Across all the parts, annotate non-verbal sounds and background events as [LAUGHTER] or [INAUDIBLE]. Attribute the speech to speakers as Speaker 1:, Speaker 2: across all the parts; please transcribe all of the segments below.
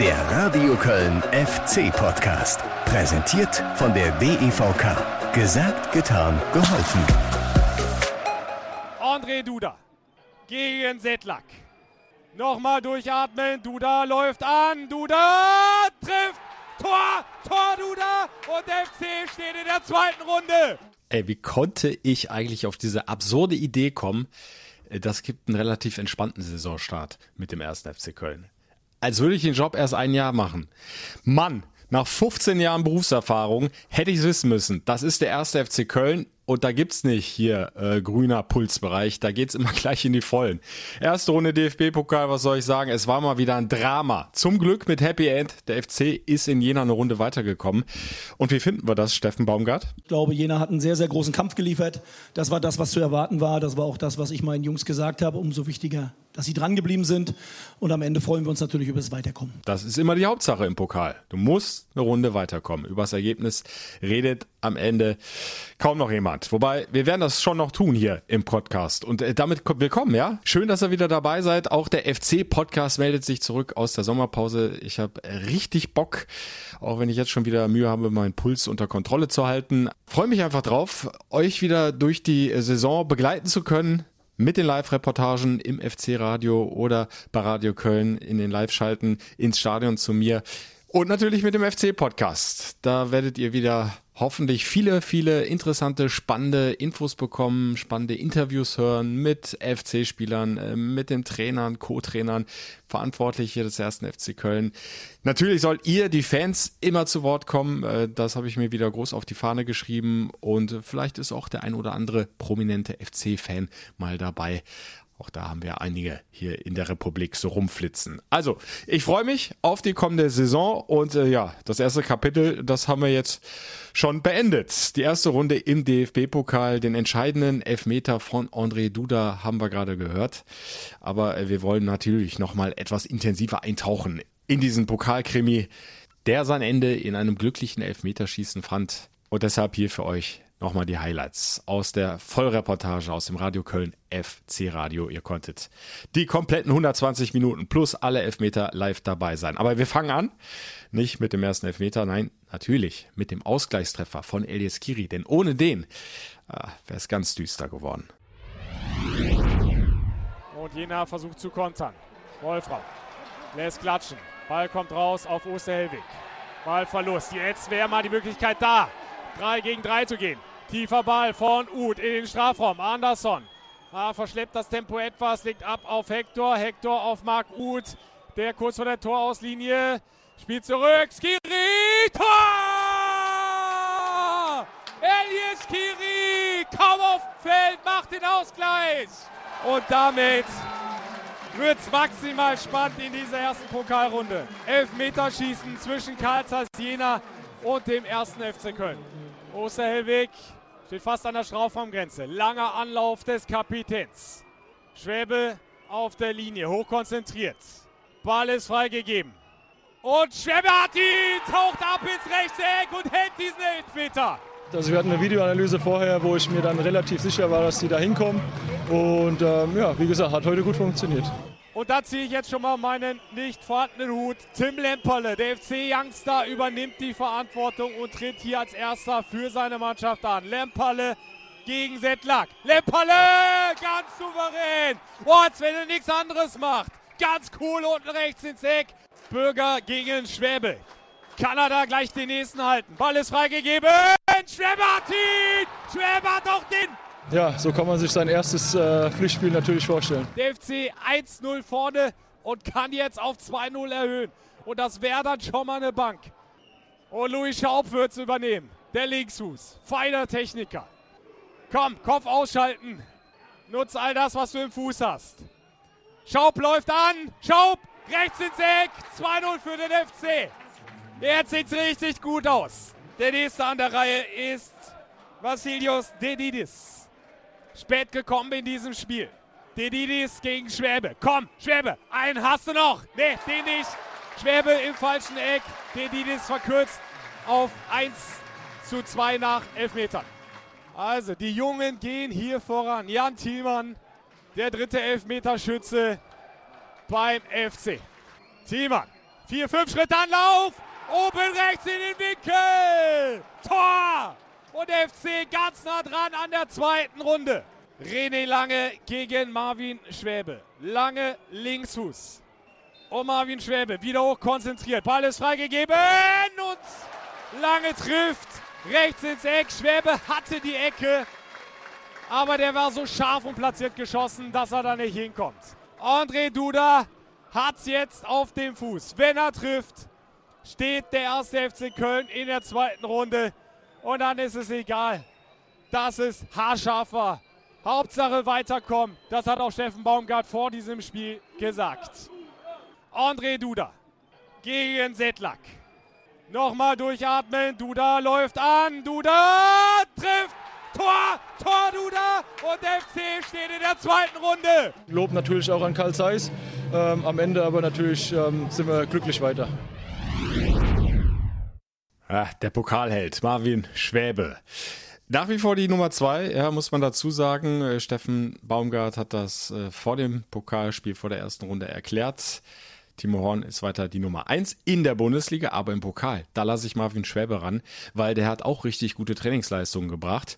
Speaker 1: Der Radio Köln FC Podcast. Präsentiert von der DEVK. Gesagt, getan, geholfen.
Speaker 2: André Duda gegen Sedlak. Nochmal durchatmen. Duda läuft an. Duda trifft. Tor, Tor Duda und FC steht in der zweiten Runde.
Speaker 3: Ey, wie konnte ich eigentlich auf diese absurde Idee kommen? Das gibt einen relativ entspannten Saisonstart mit dem ersten FC Köln. Als würde ich den Job erst ein Jahr machen. Mann, nach 15 Jahren Berufserfahrung hätte ich es wissen müssen. Das ist der erste FC Köln und da gibt's nicht hier äh, grüner Pulsbereich, da geht's immer [LAUGHS] gleich in die Vollen. Erste Runde DFB-Pokal, was soll ich sagen? Es war mal wieder ein Drama. Zum Glück mit Happy End. Der FC ist in Jena eine Runde weitergekommen. Und wie finden wir das, Steffen Baumgart?
Speaker 4: Ich glaube, Jena hat einen sehr, sehr großen Kampf geliefert. Das war das, was zu erwarten war. Das war auch das, was ich meinen Jungs gesagt habe. Umso wichtiger, dass sie dran geblieben sind. Und am Ende freuen wir uns natürlich über das Weiterkommen.
Speaker 3: Das ist immer die Hauptsache im Pokal. Du musst eine Runde weiterkommen. Über das Ergebnis redet am Ende kaum noch jemand. Wobei, wir werden das schon noch tun hier im Podcast. Und äh, damit willkommen, ja? Schön, dass ihr wieder dabei seid. Auch der FC-Podcast meldet sich zurück aus der Sommerpause. Ich habe richtig Bock, auch wenn ich jetzt schon wieder Mühe habe, meinen Puls unter Kontrolle zu halten. Freue mich einfach drauf, euch wieder durch die Saison begleiten zu können mit den Live-Reportagen im FC-Radio oder bei Radio Köln in den Live-Schalten ins Stadion zu mir. Und natürlich mit dem FC-Podcast. Da werdet ihr wieder hoffentlich viele, viele interessante, spannende Infos bekommen, spannende Interviews hören mit FC-Spielern, äh, mit den Trainern, Co-Trainern, Verantwortliche des ersten FC Köln. Natürlich sollt ihr, die Fans, immer zu Wort kommen. Äh, das habe ich mir wieder groß auf die Fahne geschrieben. Und vielleicht ist auch der ein oder andere prominente FC-Fan mal dabei. Auch da haben wir einige hier in der Republik so rumflitzen. Also, ich freue mich auf die kommende Saison und äh, ja, das erste Kapitel, das haben wir jetzt schon beendet. Die erste Runde im DFB-Pokal, den entscheidenden Elfmeter von André Duda haben wir gerade gehört. Aber äh, wir wollen natürlich nochmal etwas intensiver eintauchen in diesen Pokalkrimi, der sein Ende in einem glücklichen Elfmeterschießen fand. Und deshalb hier für euch nochmal die Highlights aus der Vollreportage aus dem Radio Köln FC Radio. Ihr konntet die kompletten 120 Minuten plus alle Elfmeter live dabei sein. Aber wir fangen an, nicht mit dem ersten Elfmeter, nein, natürlich mit dem Ausgleichstreffer von Elias Kiri, denn ohne den äh, wäre es ganz düster geworden.
Speaker 2: Und Jena versucht zu kontern. Wolfram lässt klatschen. Ball kommt raus auf Osterhelwig. Ballverlust. Jetzt wäre mal die Möglichkeit da, 3 gegen 3 zu gehen. Tiefer Ball von Uth in den Strafraum. Andersson ah, verschleppt das Tempo etwas, legt ab auf Hector. Hector auf Marc Uth, der kurz vor der Torauslinie spielt zurück. Skiri, Tor! Elias Skiri, kaum auf dem Feld, macht den Ausgleich. Und damit wird es maximal spannend in dieser ersten Pokalrunde. Elfmeterschießen zwischen Karl Jena und dem ersten FC Köln. Osterhellweg Steht fast an der Strafraumgrenze. Langer Anlauf des Kapitäns. Schwäbe auf der Linie, hochkonzentriert. Ball ist freigegeben. Und Schwäbe hat ihn, taucht ab ins Rechtseck und hält diesen Elfmeter.
Speaker 5: Also wir hatten eine Videoanalyse vorher, wo ich mir dann relativ sicher war, dass die da hinkommen. Und ähm, ja, wie gesagt, hat heute gut funktioniert.
Speaker 2: Und da ziehe ich jetzt schon mal meinen nicht vorhandenen Hut. Tim Lemperle, der FC-Youngster, übernimmt die Verantwortung und tritt hier als erster für seine Mannschaft an. Lemperle gegen Settlack. Lemperle, ganz souverän. Oh, als wenn er nichts anderes macht. Ganz cool unten rechts ins Eck. Bürger gegen Schwäbe. Kanada gleich den nächsten halten. Ball ist freigegeben. Schwäbe hat ihn. Schwäbe hat auch den
Speaker 5: ja, so kann man sich sein erstes äh, Pflichtspiel natürlich vorstellen.
Speaker 2: Der FC 1-0 vorne und kann jetzt auf 2-0 erhöhen. Und das wäre dann schon mal eine Bank. Und Louis Schaub wird es übernehmen. Der Linksfuß. Feiner Techniker. Komm, Kopf ausschalten. Nutz all das, was du im Fuß hast. Schaub läuft an. Schaub rechts ins Eck. 2-0 für den FC. Jetzt sieht es richtig gut aus. Der nächste an der Reihe ist Vassilios Dedidis. Spät gekommen in diesem Spiel. Dedidis gegen Schwäbe. Komm, Schwäbe, einen hast du noch. Nee, den nicht. Schwäbe im falschen Eck. Dedidis verkürzt auf 1 zu 2 nach 11 Metern. Also, die Jungen gehen hier voran. Jan Thielmann, der dritte Elfmeterschütze beim FC. Thielmann Vier, fünf Schritte Anlauf. Oben rechts in den Winkel. Tor! Und FC ganz nah dran an der zweiten Runde. René Lange gegen Marvin Schwäbe. Lange Linksfuß. Und Marvin Schwäbe wieder hoch konzentriert. Ball ist freigegeben und Lange trifft. Rechts ins Eck. Schwäbe hatte die Ecke. Aber der war so scharf und platziert geschossen, dass er da nicht hinkommt. André Duda hat es jetzt auf dem Fuß. Wenn er trifft, steht der erste FC Köln in der zweiten Runde. Und dann ist es egal. Das ist haarscharf war. Hauptsache weiterkommen. Das hat auch Steffen Baumgart vor diesem Spiel gesagt. André Duda gegen Sedlak. Nochmal durchatmen. Duda läuft an. Duda trifft. Tor, Tor Duda und der FC steht in der zweiten Runde.
Speaker 5: Lob natürlich auch an Karl Zeiss. Ähm, am Ende aber natürlich ähm, sind wir glücklich weiter.
Speaker 3: Ja, der Pokalheld Marvin Schwäbe. Nach wie vor die Nummer zwei, ja, muss man dazu sagen. Äh, Steffen Baumgart hat das äh, vor dem Pokalspiel, vor der ersten Runde erklärt. Timo Horn ist weiter die Nummer eins in der Bundesliga, aber im Pokal, da lasse ich Marvin Schwäbe ran, weil der hat auch richtig gute Trainingsleistungen gebracht.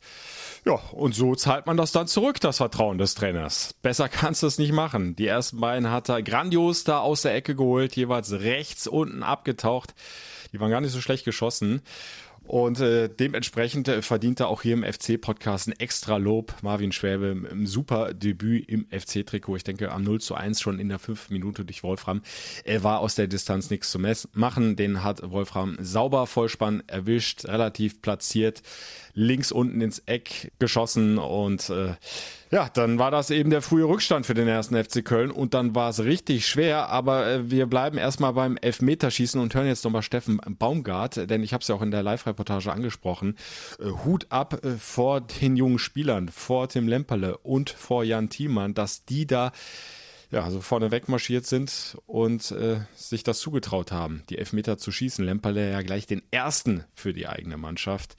Speaker 3: Ja, und so zahlt man das dann zurück, das Vertrauen des Trainers. Besser kannst du es nicht machen. Die ersten beiden hat er grandios da aus der Ecke geholt, jeweils rechts unten abgetaucht. Die waren gar nicht so schlecht geschossen. Und äh, dementsprechend äh, verdient er auch hier im FC-Podcast ein extra Lob. Marvin Schwäbe im super Debüt im FC-Trikot. Ich denke, am 0 zu 1 schon in der 5 Minute durch Wolfram. Er war aus der Distanz nichts zu machen. Den hat Wolfram sauber Vollspann erwischt, relativ platziert links unten ins Eck geschossen und äh, ja, dann war das eben der frühe Rückstand für den ersten FC Köln und dann war es richtig schwer, aber äh, wir bleiben erstmal beim Elfmeterschießen und hören jetzt nochmal Steffen Baumgart, denn ich habe es ja auch in der Live-Reportage angesprochen. Äh, Hut ab äh, vor den jungen Spielern, vor Tim Lemperle und vor Jan Thiemann, dass die da ja, also vorne wegmarschiert sind und äh, sich das zugetraut haben, die Elfmeter zu schießen. Lemperle ja gleich den ersten für die eigene Mannschaft.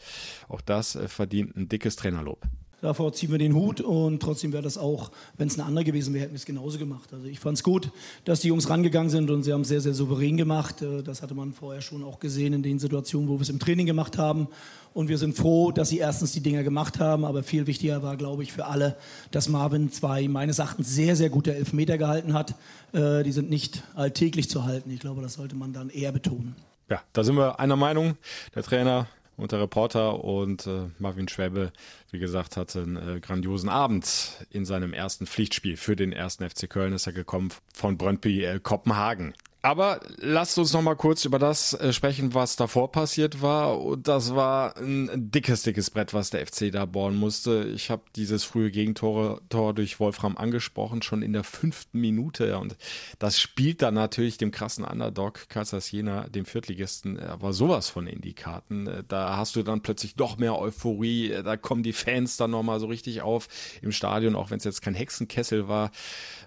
Speaker 3: Auch das äh, verdient ein dickes Trainerlob.
Speaker 4: Davor ziehen wir den Hut und trotzdem wäre das auch, wenn es ein anderer gewesen wäre, hätten wir es genauso gemacht. Also ich fand es gut, dass die Jungs rangegangen sind und sie haben es sehr, sehr souverän gemacht. Äh, das hatte man vorher schon auch gesehen in den Situationen, wo wir es im Training gemacht haben. Und wir sind froh, dass sie erstens die Dinger gemacht haben, aber viel wichtiger war, glaube ich, für alle, dass Marvin zwei meines Erachtens sehr, sehr gute Elfmeter gehalten hat. Äh, die sind nicht alltäglich zu halten. Ich glaube, das sollte man dann eher betonen.
Speaker 3: Ja, da sind wir einer Meinung. Der Trainer und der Reporter und äh, Marvin Schwäbe, wie gesagt, hatte einen äh, grandiosen Abend in seinem ersten Pflichtspiel für den ersten FC Köln. Ist er gekommen von Brøndby äh, Kopenhagen. Aber lasst uns noch mal kurz über das äh, sprechen, was davor passiert war. Und das war ein dickes, dickes Brett, was der FC da bohren musste. Ich habe dieses frühe Gegentor Tor durch Wolfram angesprochen, schon in der fünften Minute. Und das spielt dann natürlich dem krassen Underdog Kassas Jena, dem Viertligisten, aber sowas von in die Karten. Da hast du dann plötzlich doch mehr Euphorie. Da kommen die Fans dann noch mal so richtig auf im Stadion, auch wenn es jetzt kein Hexenkessel war.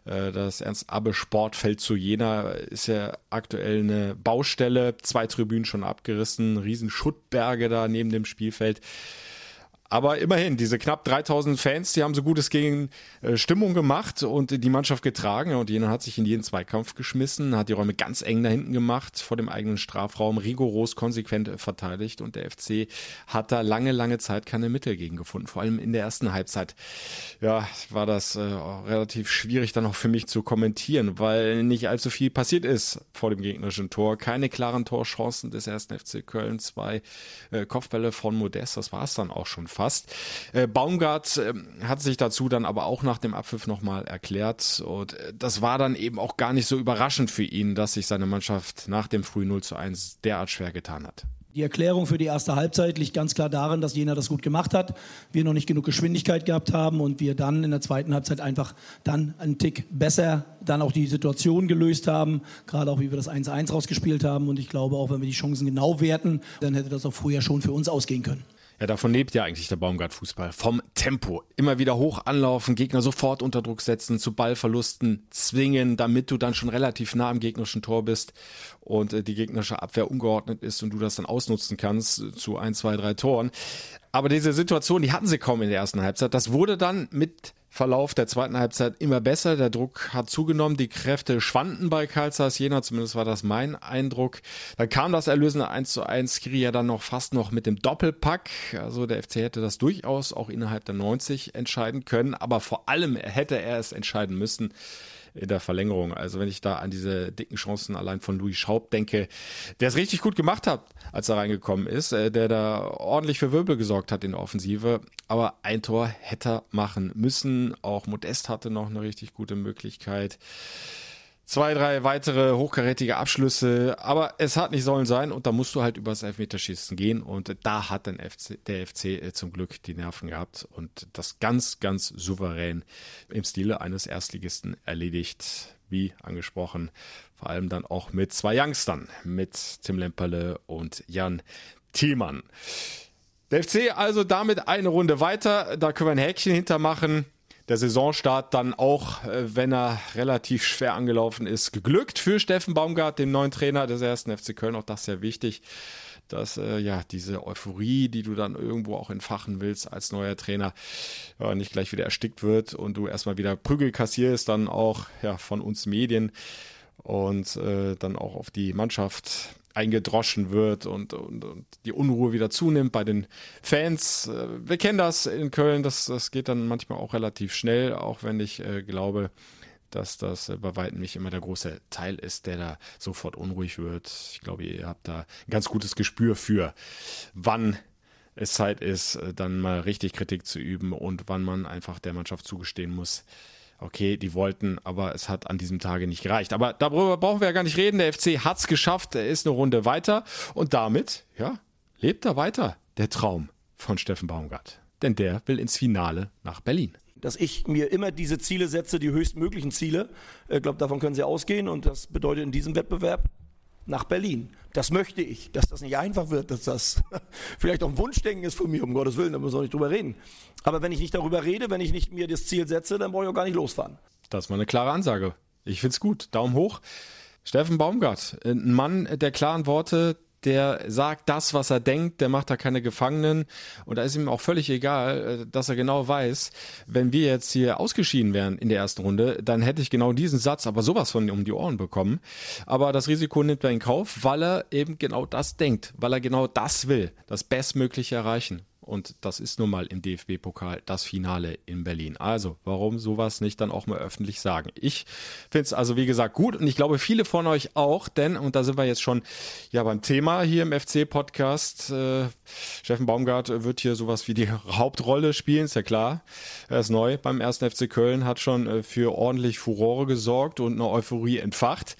Speaker 3: Äh, das Ernst-Abbe-Sportfeld zu Jena ist ja aktuell eine Baustelle, zwei Tribünen schon abgerissen, riesen Schuttberge da neben dem Spielfeld. Aber immerhin, diese knapp 3000 Fans, die haben so gut es gegen äh, Stimmung gemacht und die Mannschaft getragen. Und Jena hat sich in jeden Zweikampf geschmissen, hat die Räume ganz eng da hinten gemacht, vor dem eigenen Strafraum, rigoros, konsequent verteidigt. Und der FC hat da lange, lange Zeit keine Mittel gegen gefunden. Vor allem in der ersten Halbzeit, ja, war das äh, relativ schwierig dann auch für mich zu kommentieren, weil nicht allzu viel passiert ist vor dem gegnerischen Tor. Keine klaren Torchancen des ersten FC Köln, zwei äh, Kopfbälle von Modest, das war es dann auch schon fast fast. Äh, Baumgart äh, hat sich dazu dann aber auch nach dem Abpfiff nochmal erklärt und äh, das war dann eben auch gar nicht so überraschend für ihn, dass sich seine Mannschaft nach dem frühen 0 zu 1 derart schwer getan hat.
Speaker 4: Die Erklärung für die erste Halbzeit liegt ganz klar darin, dass Jena das gut gemacht hat, wir noch nicht genug Geschwindigkeit gehabt haben und wir dann in der zweiten Halbzeit einfach dann einen Tick besser dann auch die Situation gelöst haben, gerade auch wie wir das 1-1 rausgespielt haben und ich glaube auch, wenn wir die Chancen genau werten, dann hätte das auch früher schon für uns ausgehen können.
Speaker 3: Ja, davon lebt ja eigentlich der Baumgart-Fußball. Vom Tempo. Immer wieder hoch anlaufen, Gegner sofort unter Druck setzen, zu Ballverlusten zwingen, damit du dann schon relativ nah am gegnerischen Tor bist und äh, die gegnerische Abwehr ungeordnet ist und du das dann ausnutzen kannst zu ein, zwei, drei Toren. Aber diese Situation, die hatten sie kaum in der ersten Halbzeit. Das wurde dann mit Verlauf der zweiten Halbzeit immer besser. Der Druck hat zugenommen. Die Kräfte schwanden bei Karl Zeiss Jena. Zumindest war das mein Eindruck. Dann kam das erlösende 1 zu 1. Skiri ja dann noch fast noch mit dem Doppelpack. Also der FC hätte das durchaus auch innerhalb der 90 entscheiden können. Aber vor allem hätte er es entscheiden müssen in der Verlängerung. Also wenn ich da an diese dicken Chancen allein von Louis Schaub denke, der es richtig gut gemacht hat, als er reingekommen ist, äh, der da ordentlich für Wirbel gesorgt hat in der Offensive. Aber ein Tor hätte er machen müssen. Auch Modest hatte noch eine richtig gute Möglichkeit zwei, drei weitere hochkarätige Abschlüsse, aber es hat nicht sollen sein und da musst du halt übers Elfmeterschießen gehen. Und da hat dann FC, der FC äh, zum Glück die Nerven gehabt und das ganz, ganz souverän im Stile eines Erstligisten erledigt, wie angesprochen, vor allem dann auch mit zwei Youngstern, mit Tim Lemperle und Jan Thielmann. Der FC also damit eine Runde weiter, da können wir ein Häkchen hintermachen der Saisonstart dann auch, äh, wenn er relativ schwer angelaufen ist, geglückt für Steffen Baumgart, dem neuen Trainer des ersten FC Köln. Auch das sehr wichtig, dass äh, ja diese Euphorie, die du dann irgendwo auch entfachen willst als neuer Trainer, ja, nicht gleich wieder erstickt wird und du erstmal wieder Prügel kassierst, dann auch ja von uns Medien und äh, dann auch auf die Mannschaft eingedroschen wird und, und, und die Unruhe wieder zunimmt bei den Fans. Äh, wir kennen das in Köln, das, das geht dann manchmal auch relativ schnell, auch wenn ich äh, glaube, dass das äh, bei weitem nicht immer der große Teil ist, der da sofort unruhig wird. Ich glaube, ihr habt da ein ganz gutes Gespür für, wann es Zeit ist, äh, dann mal richtig Kritik zu üben und wann man einfach der Mannschaft zugestehen muss, okay, die wollten, aber es hat an diesem Tage nicht gereicht. Aber darüber brauchen wir ja gar nicht reden. Der FC hat es geschafft, er ist eine Runde weiter und damit, ja, lebt er weiter, der Traum von Steffen Baumgart. Denn der will ins Finale nach Berlin
Speaker 6: dass ich mir immer diese Ziele setze, die höchstmöglichen Ziele. Ich glaube, davon können Sie ausgehen und das bedeutet in diesem Wettbewerb nach Berlin. Das möchte ich, dass das nicht einfach wird, dass das [LAUGHS] vielleicht auch ein Wunschdenken ist von mir, um Gottes Willen, da müssen wir nicht drüber reden. Aber wenn ich nicht darüber rede, wenn ich nicht mir das Ziel setze, dann brauche ich auch gar nicht losfahren.
Speaker 3: Das war eine klare Ansage. Ich finde es gut. Daumen hoch. Steffen Baumgart, ein Mann der klaren Worte, der sagt das, was er denkt, der macht da keine Gefangenen und da ist ihm auch völlig egal, äh, dass er genau weiß, wenn wir jetzt hier ausgeschieden wären in der ersten Runde, dann hätte ich genau diesen Satz aber sowas von um die Ohren bekommen. Aber das Risiko nimmt er in Kauf, weil er eben genau das denkt, weil er genau das will, das Bestmögliche erreichen. Und das ist nun mal im DFB-Pokal das Finale in Berlin. Also, warum sowas nicht dann auch mal öffentlich sagen? Ich finde es also, wie gesagt, gut und ich glaube, viele von euch auch, denn, und da sind wir jetzt schon ja beim Thema hier im FC-Podcast, äh, Steffen Baumgart wird hier sowas wie die [LAUGHS] Hauptrolle spielen, ist ja klar. Er ist neu beim ersten FC Köln, hat schon äh, für ordentlich Furore gesorgt und eine Euphorie entfacht.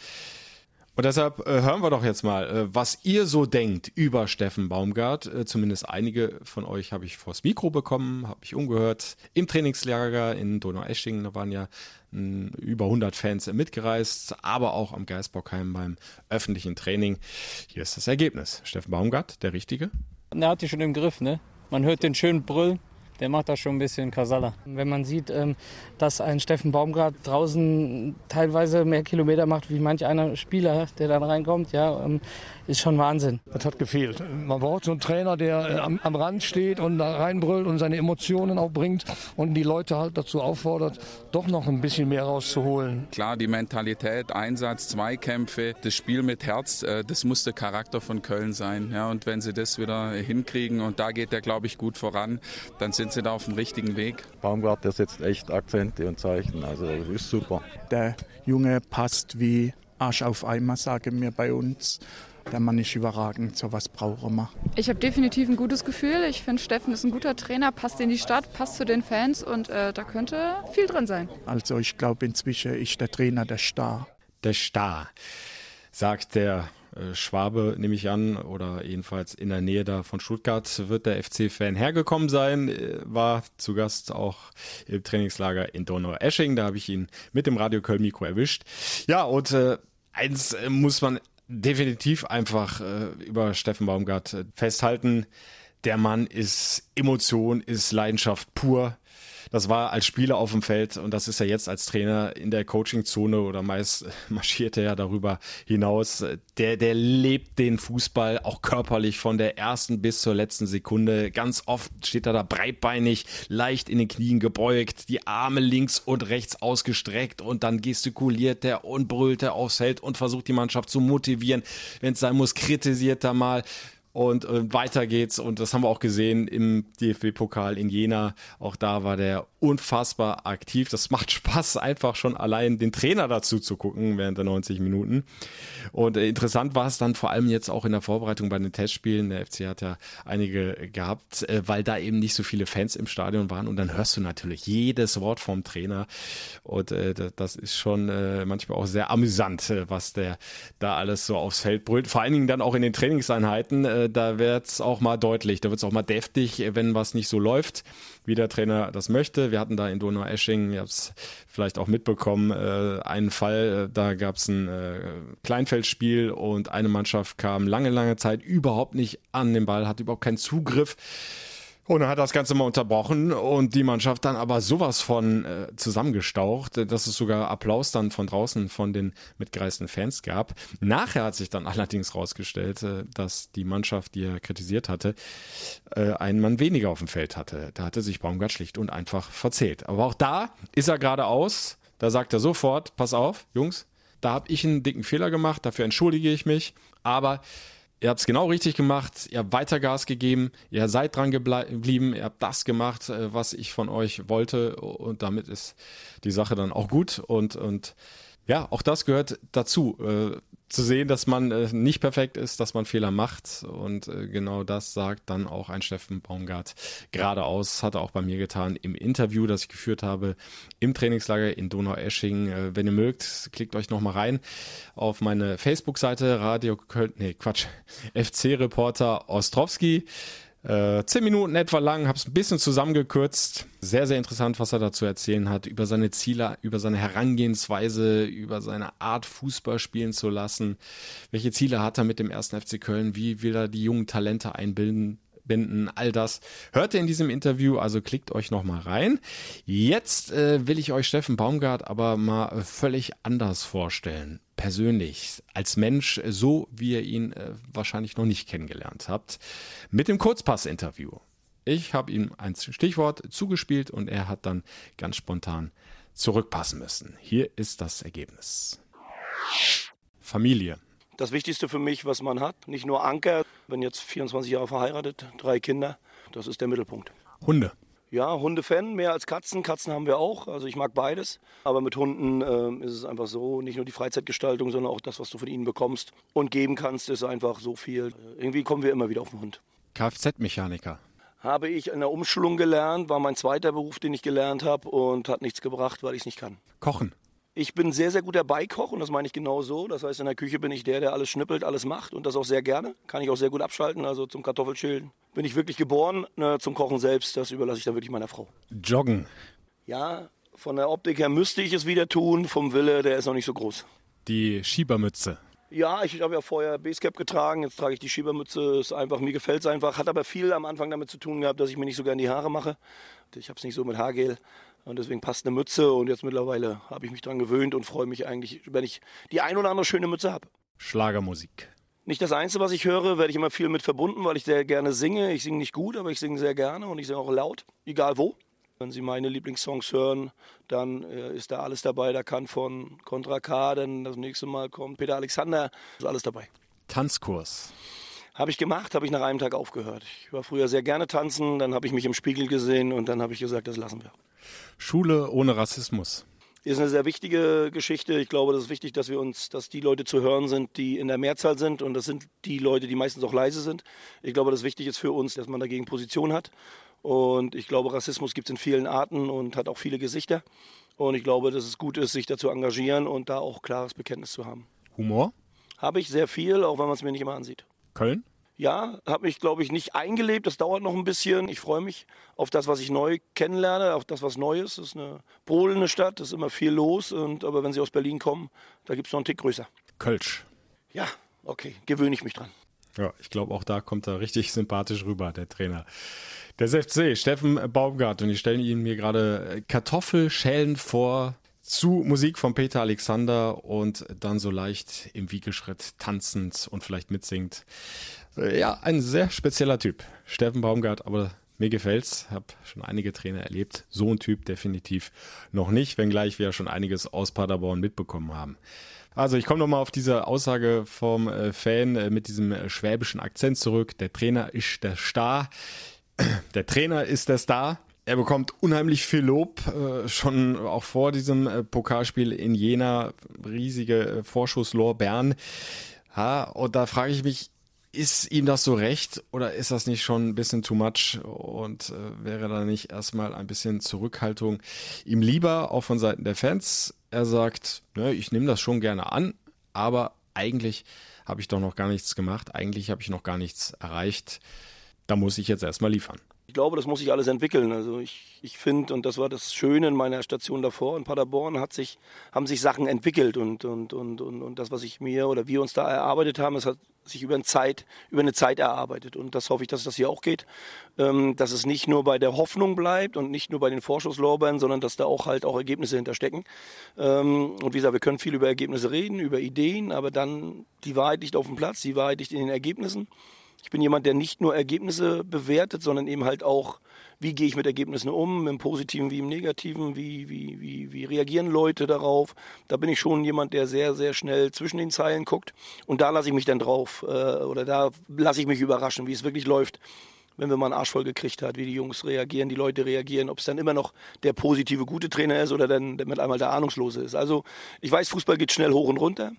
Speaker 3: Und deshalb äh, hören wir doch jetzt mal, äh, was ihr so denkt über Steffen Baumgart. Äh, zumindest einige von euch habe ich vors Mikro bekommen, habe ich umgehört. Im Trainingslager in Donaueschingen, da waren ja mh, über 100 Fans mitgereist, aber auch am Geisbockheim beim öffentlichen Training. Hier ist das Ergebnis. Steffen Baumgart, der Richtige.
Speaker 7: Er hat die schon im Griff, ne? Man hört den schönen Brüllen der macht da schon ein bisschen Kasala. Wenn man sieht, ähm, dass ein Steffen Baumgart draußen teilweise mehr Kilometer macht wie manch einer Spieler, der dann reinkommt, ja, ähm, ist schon Wahnsinn.
Speaker 8: Das hat gefehlt. Man braucht so einen Trainer, der äh, am, am Rand steht und da reinbrüllt und seine Emotionen auch bringt und die Leute halt dazu auffordert, doch noch ein bisschen mehr rauszuholen.
Speaker 9: Klar, die Mentalität, Einsatz, Zweikämpfe, das Spiel mit Herz, äh, das muss der Charakter von Köln sein. Ja, und wenn sie das wieder hinkriegen und da geht der, glaube ich, gut voran, dann sind sie da auf dem richtigen Weg.
Speaker 10: Baumgart, der setzt echt Akzente und Zeichen, also das ist super.
Speaker 11: Der Junge passt wie Arsch auf Eimer, sagen wir bei uns der Mann ist überragend, so was braucht man.
Speaker 12: Ich habe definitiv ein gutes Gefühl. Ich finde, Steffen ist ein guter Trainer, passt in die Stadt, passt zu den Fans und äh, da könnte viel drin sein.
Speaker 11: Also ich glaube, inzwischen ist der Trainer der Star.
Speaker 3: Der Star, sagt der Schwabe, nehme ich an, oder jedenfalls in der Nähe da von Stuttgart wird der FC-Fan hergekommen sein, äh, war zu Gast auch im Trainingslager in Donau-Esching, da habe ich ihn mit dem Radio Köln-Mikro erwischt. Ja, und äh, eins äh, muss man definitiv einfach äh, über Steffen Baumgart äh, festhalten. Der Mann ist Emotion, ist Leidenschaft pur. Das war als Spieler auf dem Feld und das ist er jetzt als Trainer in der Coachingzone oder meist [LAUGHS] marschiert er ja darüber hinaus. Der, der lebt den Fußball auch körperlich von der ersten bis zur letzten Sekunde. Ganz oft steht er da breitbeinig, leicht in den Knien gebeugt, die Arme links und rechts ausgestreckt und dann gestikuliert er und brüllt er aufs Feld und versucht die Mannschaft zu motivieren. Wenn es sein muss, kritisiert er mal. Und äh, weiter geht's. Und das haben wir auch gesehen im DFB-Pokal in Jena. Auch da war der unfassbar aktiv. Das macht [LAUGHS] Spaß, einfach schon allein den Trainer dazu zu gucken während der 90 Minuten. Und äh, interessant war es dann vor allem jetzt auch in der Vorbereitung bei den Testspielen. Der FC hat ja einige gehabt, äh, weil da eben nicht so viele Fans im Stadion waren. Und dann hörst du natürlich jedes Wort vom Trainer. Und äh, das ist schon äh, manchmal auch sehr amüsant, äh, was der da alles so aufs Feld brüllt. Vor allen Dingen dann auch in den Trainingseinheiten. Äh, da wird's auch mal deutlich, da wird's auch mal deftig, wenn was nicht so läuft, wie der Trainer das möchte. Wir hatten da in Donau-Esching, ihr habt es vielleicht auch mitbekommen, äh, einen Fall, da gab's ein äh, Kleinfeldspiel und eine Mannschaft kam lange, lange Zeit überhaupt nicht an den Ball, hat überhaupt keinen Zugriff und dann hat das Ganze mal unterbrochen und die Mannschaft dann aber sowas von äh, zusammengestaucht, dass es sogar Applaus dann von draußen von den mitgereisten Fans gab. Nachher hat sich dann [LAUGHS] allerdings rausgestellt, äh, dass die Mannschaft, die er kritisiert hatte, äh, einen Mann weniger auf dem Feld hatte. Da hatte sich Baumgart schlicht und einfach verzählt. Aber auch da ist er geradeaus. Da sagt er sofort, pass auf, Jungs, da habe ich einen dicken Fehler gemacht, dafür entschuldige ich mich. Aber Ihr habt es genau richtig gemacht, ihr habt weiter Gas gegeben, ihr seid dran geblieben, ihr habt das gemacht, äh, was ich von euch wollte und damit ist die Sache dann auch gut und, und ja, auch das gehört dazu. Zu sehen, dass man äh, nicht perfekt ist, dass man Fehler macht. Und äh, genau das sagt dann auch ein Steffen Baumgart geradeaus, hat er auch bei mir getan im Interview, das ich geführt habe im Trainingslager in Donau-Esching. Äh, wenn ihr mögt, klickt euch nochmal rein auf meine Facebook-Seite Radio Köln, nee, Quatsch, [LAUGHS] FC-Reporter Ostrowski. Äh, zehn Minuten etwa lang, habe es ein bisschen zusammengekürzt. Sehr, sehr interessant, was er dazu erzählen hat, über seine Ziele, über seine Herangehensweise, über seine Art, Fußball spielen zu lassen. Welche Ziele hat er mit dem ersten FC Köln? Wie will er die jungen Talente einbilden? Binden, all das hört ihr in diesem Interview, also klickt euch noch mal rein. Jetzt äh, will ich euch Steffen Baumgart aber mal völlig anders vorstellen persönlich, als Mensch, so wie ihr ihn äh, wahrscheinlich noch nicht kennengelernt habt, mit dem Kurzpass-Interview. Ich habe ihm ein Stichwort zugespielt und er hat dann ganz spontan zurückpassen müssen. Hier ist das Ergebnis. Familie.
Speaker 6: Das Wichtigste für mich, was man hat, nicht nur Anker, bin jetzt 24 Jahre verheiratet, drei Kinder, das ist der Mittelpunkt.
Speaker 3: Hunde.
Speaker 6: Ja, Hundefan, mehr als Katzen. Katzen haben wir auch. Also ich mag beides. Aber mit Hunden äh, ist es einfach so, nicht nur die Freizeitgestaltung, sondern auch das, was du von ihnen bekommst und geben kannst, ist einfach so viel. Irgendwie kommen wir immer wieder auf den Hund.
Speaker 3: Kfz-Mechaniker.
Speaker 6: Habe ich in der Umschulung gelernt, war mein zweiter Beruf, den ich gelernt habe und hat nichts gebracht, weil ich es nicht kann.
Speaker 3: Kochen.
Speaker 6: Ich bin sehr, sehr guter Beikoch und das meine ich genau so. Das heißt, in der Küche bin ich der, der alles schnippelt, alles macht und das auch sehr gerne. Kann ich auch sehr gut abschalten, also zum Kartoffelschälen. Bin ich wirklich geboren, ne, zum Kochen selbst, das überlasse ich dann wirklich meiner Frau.
Speaker 3: Joggen.
Speaker 6: Ja, von der Optik her müsste ich es wieder tun, vom Wille, der ist noch nicht so groß.
Speaker 3: Die Schiebermütze.
Speaker 6: Ja, ich habe ja vorher Basecap getragen, jetzt trage ich die Schiebermütze, ist einfach, mir gefällt es einfach, hat aber viel am Anfang damit zu tun gehabt, dass ich mir nicht so gerne die Haare mache. Ich habe es nicht so mit Haargel. Und deswegen passt eine Mütze und jetzt mittlerweile habe ich mich daran gewöhnt und freue mich eigentlich, wenn ich die ein oder andere schöne Mütze habe.
Speaker 3: Schlagermusik.
Speaker 6: Nicht das Einzige, was ich höre, werde ich immer viel mit verbunden, weil ich sehr gerne singe. Ich singe nicht gut, aber ich singe sehr gerne und ich singe auch laut, egal wo. Wenn Sie meine Lieblingssongs hören, dann äh, ist da alles dabei. Da kann von Contra K, dann das nächste Mal kommt Peter Alexander, ist alles dabei.
Speaker 3: Tanzkurs.
Speaker 6: Habe ich gemacht, habe ich nach einem Tag aufgehört. Ich war früher sehr gerne tanzen, dann habe ich mich im Spiegel gesehen und dann habe ich gesagt, das lassen wir.
Speaker 3: Schule ohne Rassismus.
Speaker 6: Ist eine sehr wichtige Geschichte. Ich glaube, das ist wichtig, dass wir uns, dass die Leute zu hören sind, die in der Mehrzahl sind. Und das sind die Leute, die meistens auch leise sind. Ich glaube, das wichtig ist für uns, dass man dagegen Position hat. Und ich glaube, Rassismus gibt es in vielen Arten und hat auch viele Gesichter. Und ich glaube, dass es gut ist, sich dazu engagieren und da auch klares Bekenntnis zu haben.
Speaker 3: Humor?
Speaker 6: Habe ich sehr viel, auch wenn man es mir nicht immer ansieht.
Speaker 3: Köln?
Speaker 6: Ja, habe mich, glaube ich, nicht eingelebt. Das dauert noch ein bisschen. Ich freue mich auf das, was ich neu kennenlerne, auf das, was Neues. Das ist eine brodelnde Stadt, es ist immer viel los. Und, aber wenn Sie aus Berlin kommen, da gibt es noch einen Tick größer.
Speaker 3: Kölsch.
Speaker 6: Ja, okay, gewöhne ich mich dran.
Speaker 3: Ja, ich glaube, auch da kommt er richtig sympathisch rüber, der Trainer. Der FC, Steffen Baumgart, und ich stelle Ihnen mir gerade Kartoffelschälen vor zu Musik von Peter Alexander und dann so leicht im Wiegeschritt tanzend und vielleicht mitsingt. Ja, ein sehr spezieller Typ, Steffen Baumgart, aber mir gefällt's, habe schon einige Trainer erlebt. So ein Typ definitiv noch nicht, wenngleich wir schon einiges aus Paderborn mitbekommen haben. Also ich komme nochmal auf diese Aussage vom äh, Fan äh, mit diesem äh, schwäbischen Akzent zurück. Der Trainer ist der Star. [CLEARS THROAT] Der Trainer ist der Star. Er bekommt unheimlich viel Lob, äh, schon auch vor diesem äh, Pokalspiel in Jena. Riesige äh, Vorschusslorbeeren. Ja, und da frage ich mich, ist ihm das so recht oder ist das nicht schon ein bisschen too much und äh, wäre da nicht erstmal ein bisschen Zurückhaltung ihm lieber, auch von Seiten der Fans? Er sagt, ne, ich nehme das schon gerne an, aber eigentlich habe ich doch noch gar nichts gemacht, eigentlich habe ich noch gar nichts erreicht. Da muss ich jetzt erstmal liefern.
Speaker 6: Ich glaube, das muss sich alles entwickeln. Also ich, ich finde, und das war das Schöne in meiner Station davor in Paderborn, hat sich, haben sich Sachen entwickelt und, und, und, und, und das, was ich mir oder wir uns da erarbeitet haben, es hat sich über eine Zeit, über eine Zeit erarbeitet. Und das hoffe ich, dass das hier auch geht. Ähm, dass es nicht nur bei der Hoffnung bleibt und nicht nur bei den Vorschusslorbeeren, sondern dass da auch halt auch Ergebnisse hinterstecken. Ähm, und wie gesagt, wir können viel über Ergebnisse reden, über Ideen, aber dann die Wahrheit liegt auf dem Platz, die Wahrheit liegt in den Ergebnissen. Ich bin jemand, der nicht nur Ergebnisse bewertet, sondern eben halt auch, wie gehe ich mit Ergebnissen um, im Positiven wie im Negativen, wie, wie, wie, wie reagieren Leute darauf. Da bin ich schon jemand, der sehr, sehr schnell zwischen den Zeilen guckt. Und da lasse ich mich dann drauf, äh, oder da lasse ich mich überraschen, wie es wirklich läuft wenn wir mal einen Arsch voll gekriegt hat, wie die Jungs reagieren, die Leute reagieren, ob es dann immer noch der positive, gute Trainer ist oder dann mit einmal der Ahnungslose ist. Also ich weiß, Fußball geht schnell hoch und runter.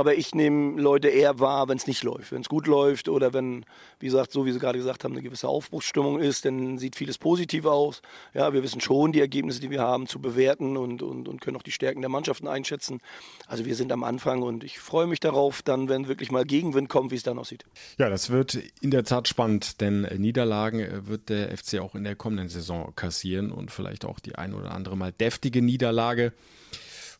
Speaker 6: Aber ich nehme Leute eher wahr, wenn es nicht läuft. Wenn es gut läuft oder wenn, wie gesagt, so wie Sie gerade gesagt haben, eine gewisse Aufbruchsstimmung ist, dann sieht vieles positiv aus. Ja, wir wissen schon die Ergebnisse, die wir haben, zu bewerten und, und, und können auch die Stärken der Mannschaften einschätzen. Also wir sind am Anfang und ich freue mich darauf, dann, wenn wirklich mal Gegenwind kommt, wie es dann aussieht.
Speaker 3: Ja, das wird in der Tat spannend, denn Niederlagen wird der FC auch in der kommenden Saison kassieren und vielleicht auch die ein oder andere mal deftige Niederlage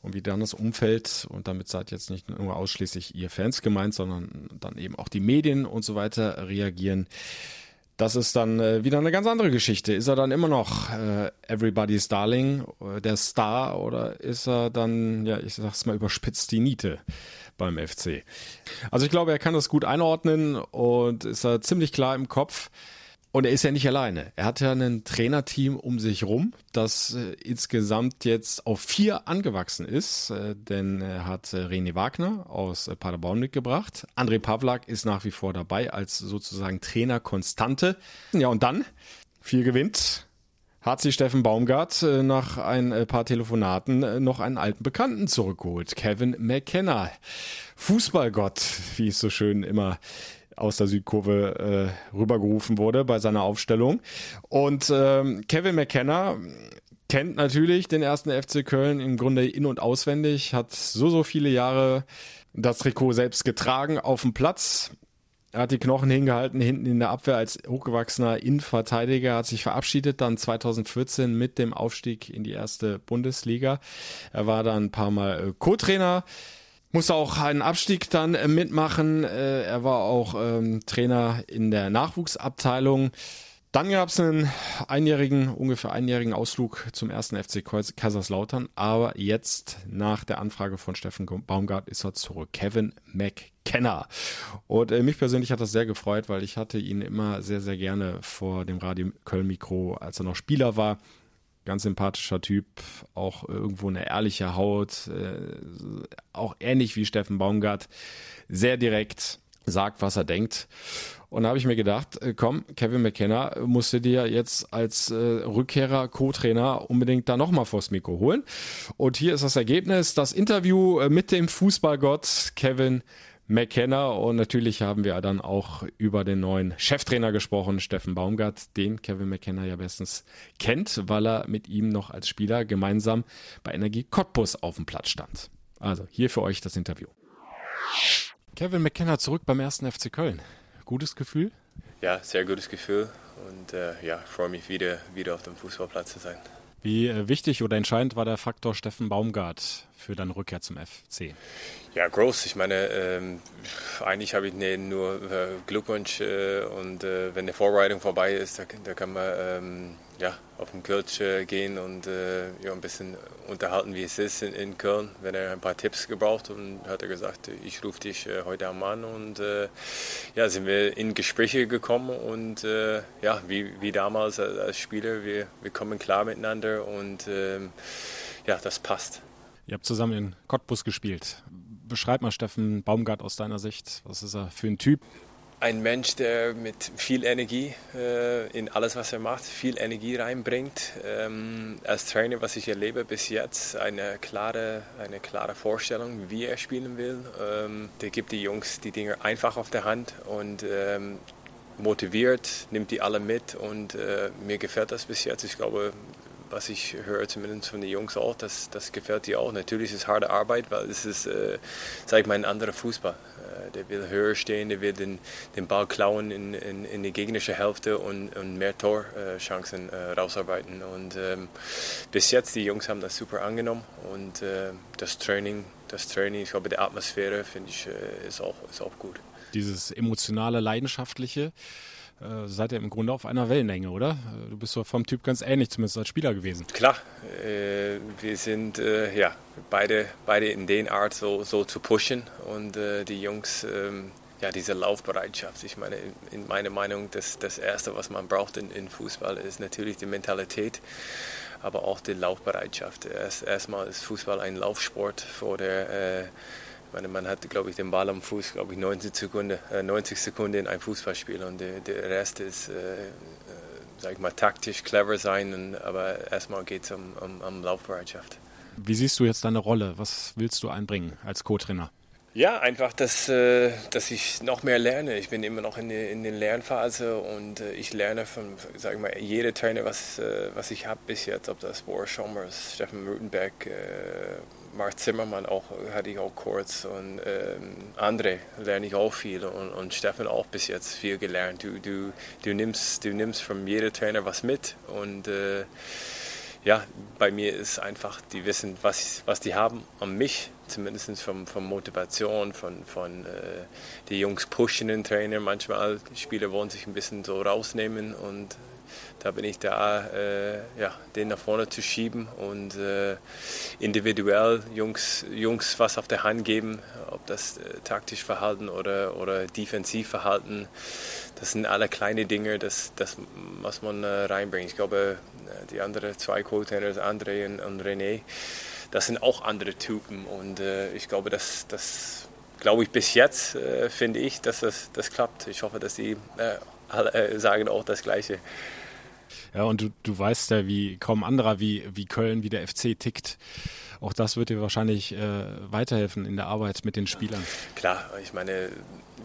Speaker 3: und wie dann das Umfeld, und damit seid jetzt nicht nur ausschließlich ihr Fans gemeint, sondern dann eben auch die Medien und so weiter reagieren. Das ist dann äh, wieder eine ganz andere Geschichte. Ist er dann immer noch äh, Everybody's Darling, äh, der Star, oder ist er dann, ja, ich sag's mal überspitzt, die Niete beim FC? Also ich glaube, er kann das gut einordnen und ist er ziemlich klar im Kopf. Und er ist ja nicht alleine. Er hat ja ein Trainerteam um sich rum, das äh, insgesamt jetzt auf vier angewachsen ist, äh, denn er hat äh, René Wagner aus Paderborn mitgebracht. André Pavlak ist nach wie vor dabei als sozusagen Trainerkonstante. Ja, und dann, viel gewinnt, hat sich Steffen Baumgart nach ein paar Telefonaten noch einen alten Bekannten zurückgeholt. Kevin McKenna. Fußballgott, wie es so schön immer aus der Südkurve äh, rübergerufen wurde bei seiner Aufstellung. Und ähm, Kevin McKenna kennt natürlich den ersten FC Köln im Grunde in- und auswendig, hat so, so viele Jahre das Trikot selbst getragen auf dem Platz. Er hat die Knochen hingehalten hinten in der Abwehr als hochgewachsener Innenverteidiger, hat sich verabschiedet dann 2014 mit dem Aufstieg in die erste Bundesliga. Er war dann ein paar Mal äh, Co-Trainer musste auch einen Abstieg dann äh, mitmachen. Äh, er war auch ähm, Trainer in der Nachwuchsabteilung. Dann gab es einen einjährigen, ungefähr einjährigen Ausflug zum ersten FC Kaiserslautern. Aber jetzt, nach der Anfrage von Steffen Baumgart, ist er zurück. Kevin McKenna. Und äh, mich persönlich hat das sehr gefreut, weil ich hatte ihn immer sehr, sehr gerne vor dem Radio Köln-Mikro, als er noch Spieler war ganz sympathischer Typ, auch irgendwo eine ehrliche Haut, äh, auch ähnlich wie Steffen Baumgart, sehr direkt sagt, was er denkt. Und da habe ich mir gedacht, äh, komm, Kevin McKenna musste dir jetzt als äh, Rückkehrer, Co-Trainer unbedingt da nochmal vors Mikro holen. Und hier ist das Ergebnis, das Interview äh, mit dem Fußballgott Kevin McKenna und natürlich haben wir dann auch über den neuen Cheftrainer gesprochen, Steffen Baumgart, den Kevin McKenna ja bestens kennt, weil er mit ihm noch als Spieler gemeinsam bei Energie Cottbus auf dem Platz stand. Also hier für euch das Interview. Kevin McKenna zurück beim ersten FC Köln. Gutes Gefühl?
Speaker 13: Ja, sehr gutes Gefühl und äh, ja, freue mich wieder, wieder auf dem Fußballplatz zu sein.
Speaker 3: Wie äh, wichtig oder entscheidend war der Faktor Steffen Baumgart für deine Rückkehr zum FC?
Speaker 13: Ja, groß. Ich meine, ähm, eigentlich habe ich nur äh, Glückwunsch äh, und äh, wenn die Vorbereitung vorbei ist, da, da kann man ähm, ja, auf den Kölsch äh, gehen und äh, ja, ein bisschen unterhalten, wie es ist in, in, Köln. Wenn er ein paar Tipps gebraucht und hat er gesagt, ich rufe dich äh, heute am Mann und ja, sind wir in Gespräche gekommen und ja, wie, wie damals als Spieler, wir, wir kommen klar miteinander und ähm, ja, das passt.
Speaker 3: Ihr habt zusammen in Cottbus gespielt beschreib mal Steffen Baumgart aus deiner Sicht. Was ist er für ein Typ?
Speaker 13: Ein Mensch, der mit viel Energie äh, in alles, was er macht, viel Energie reinbringt. Ähm, als Trainer, was ich erlebe bis jetzt, eine klare, eine klare Vorstellung, wie er spielen will. Ähm, der gibt die Jungs die Dinge einfach auf der Hand und ähm, motiviert, nimmt die alle mit und äh, mir gefällt das bis jetzt. Ich glaube, was ich höre zumindest von den Jungs auch, das, das gefällt dir auch. Natürlich ist es harte Arbeit, weil es ist, äh, sag ich mal, ein anderer Fußball. Äh, der will höher stehen, der will den, den Ball klauen in, in, in die gegnerische Hälfte und, und mehr Torchancen äh, rausarbeiten. Und ähm, bis jetzt, die Jungs haben das super angenommen und äh, das Training, das Training, ich glaube, die Atmosphäre, finde ich, äh, ist, auch, ist auch gut.
Speaker 3: Dieses emotionale, leidenschaftliche, äh, seid ihr im Grunde auf einer Wellenlänge, oder? Du bist so vom Typ ganz ähnlich, zumindest als Spieler gewesen.
Speaker 13: Klar, äh, wir sind äh, ja beide, beide in den Art so, so zu pushen und äh, die Jungs, ähm, ja, diese Laufbereitschaft. Ich meine, in, in meiner Meinung, das, das Erste, was man braucht in, in Fußball, ist natürlich die Mentalität aber auch die Laufbereitschaft. Erst, erstmal ist Fußball ein Laufsport vor der äh, meine, man hat, glaube ich, den Ball am Fuß, glaube ich, 90 Sekunden, äh, 90 Sekunden in ein Fußballspiel und der, der Rest ist, äh, äh, sag ich mal, taktisch clever sein, und, aber erstmal geht es um, um, um Laufbereitschaft.
Speaker 3: Wie siehst du jetzt deine Rolle? Was willst du einbringen als Co-Trainer?
Speaker 13: Ja, einfach, dass, äh, dass ich noch mehr lerne. Ich bin immer noch in der, in der Lernphase und äh, ich lerne von, sag ich mal, jeder Trainer, was, was ich habe bis jetzt, ob das Boris Schommers, Steffen Rutenbeck, Mark Zimmermann auch, hatte ich auch kurz und ähm, andere lerne ich auch viel und, und Steffen auch bis jetzt viel gelernt. Du, du, du, nimmst, du nimmst von jedem Trainer was mit und äh, ja, bei mir ist einfach, die wissen, was, was die haben an mich, zumindest von, von Motivation, von, von äh, die Jungs pushen den Trainer. Manchmal Spieler wollen sich ein bisschen so rausnehmen und da bin ich da, äh, ja, den nach vorne zu schieben und äh, individuell Jungs, Jungs was auf der Hand geben, ob das äh, taktisch Verhalten oder, oder Defensivverhalten. Das sind alle kleine Dinge, das, das was man äh, reinbringt. Ich glaube, äh, die anderen zwei Co-Trainers, André und, und René, das sind auch andere Typen und äh, ich glaube, dass das glaube ich bis jetzt finde ich, dass das, das klappt. Ich hoffe, dass die alle sagen auch das Gleiche.
Speaker 3: Ja, und du, du weißt ja, wie kaum anderer, wie, wie Köln, wie der FC tickt. Auch das wird dir wahrscheinlich äh, weiterhelfen in der Arbeit mit den Spielern.
Speaker 13: Klar, ich meine,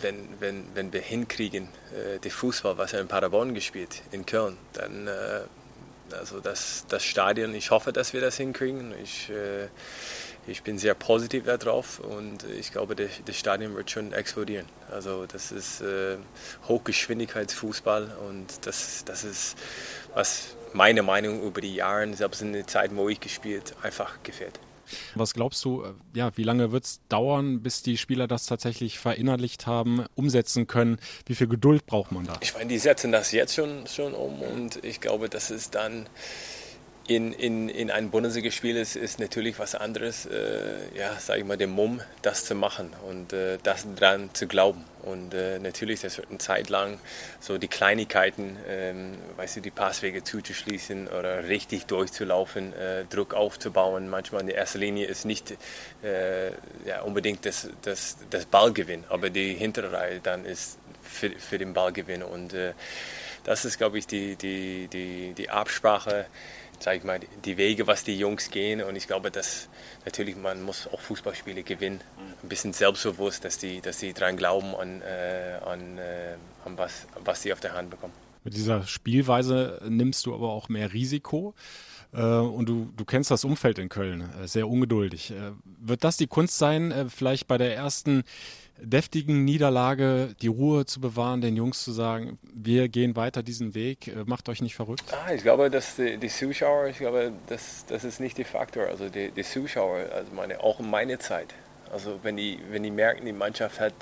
Speaker 13: wenn, wenn, wenn wir hinkriegen, äh, die Fußball, was er in Paderborn gespielt, in Köln, dann äh, also das, das Stadion, ich hoffe, dass wir das hinkriegen. Ich, äh, ich bin sehr positiv darauf und ich glaube, das Stadion wird schon explodieren. Also das ist äh, Hochgeschwindigkeitsfußball und das, das ist, was meine Meinung über die Jahre, selbst in den Zeiten, wo ich gespielt, einfach gefällt.
Speaker 3: Was glaubst du, äh, ja, wie lange wird es dauern, bis die Spieler das tatsächlich verinnerlicht haben, umsetzen können? Wie viel Geduld braucht man da?
Speaker 13: Ich meine, die setzen das jetzt schon, schon um und ich glaube, das ist dann in, in, in ein Bundesligaspiel ist, ist natürlich was anderes, äh, ja, sage ich mal, dem Mumm, das zu machen und äh, das dran zu glauben. Und äh, natürlich, das wird eine Zeit lang so die Kleinigkeiten, ähm, weißt du, die Passwege zuzuschließen oder richtig durchzulaufen, äh, Druck aufzubauen. Manchmal in der ersten Linie ist nicht äh, ja, unbedingt das, das, das Ballgewinn, aber die hintere Reihe dann ist für, für den Ballgewinn. Und äh, das ist, glaube ich, die, die, die, die Absprache sage ich mal, die Wege, was die Jungs gehen. Und ich glaube, dass natürlich man muss auch Fußballspiele gewinnen. Ein bisschen selbstbewusst, dass die, dass die dran glauben an, äh, an, äh, an was, was sie auf der Hand bekommen.
Speaker 3: Mit dieser Spielweise nimmst du aber auch mehr Risiko. Äh, und du, du kennst das Umfeld in Köln, äh, sehr ungeduldig. Äh, wird das die Kunst sein, vielleicht bei der ersten deftigen Niederlage die Ruhe zu bewahren, den Jungs zu sagen, wir gehen weiter diesen Weg, äh, macht euch nicht verrückt?
Speaker 13: Ah, ich glaube, dass die, die, Zuschauer, ich glaube, das, das ist nicht der Faktor. Also die, die Zuschauer, also meine, auch in meiner Zeit. Also wenn die, wenn die merken, die Mannschaft hat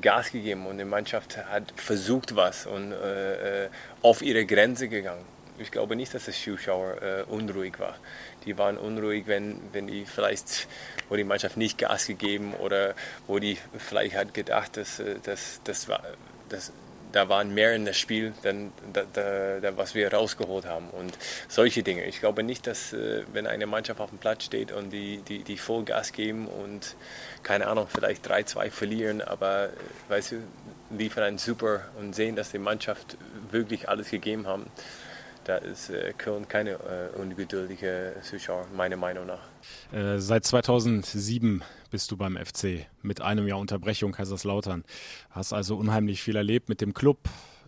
Speaker 13: Gas gegeben und die Mannschaft hat versucht was und äh, äh auf ihre Grenze gegangen. Ich glaube nicht, dass das Zuschauer äh, unruhig war. Die waren unruhig, wenn, wenn die vielleicht, wo die Mannschaft nicht Gas gegeben oder wo die vielleicht hat gedacht, dass, äh, dass, das war, dass, da waren mehr in das Spiel, dann, da, da, da, was wir rausgeholt haben. Und solche Dinge. Ich glaube nicht, dass äh, wenn eine Mannschaft auf dem Platz steht und die, die, die Vollgas geben und keine Ahnung, vielleicht 3-2 verlieren, aber äh, weißt du, liefern einen super und sehen, dass die Mannschaft wirklich alles gegeben haben da ist äh, Köln keine äh, ungeduldige Zuschauer, meiner Meinung nach.
Speaker 3: Äh, seit 2007 bist du beim FC mit einem Jahr Unterbrechung Kaiserslautern. Hast also unheimlich viel erlebt mit dem Club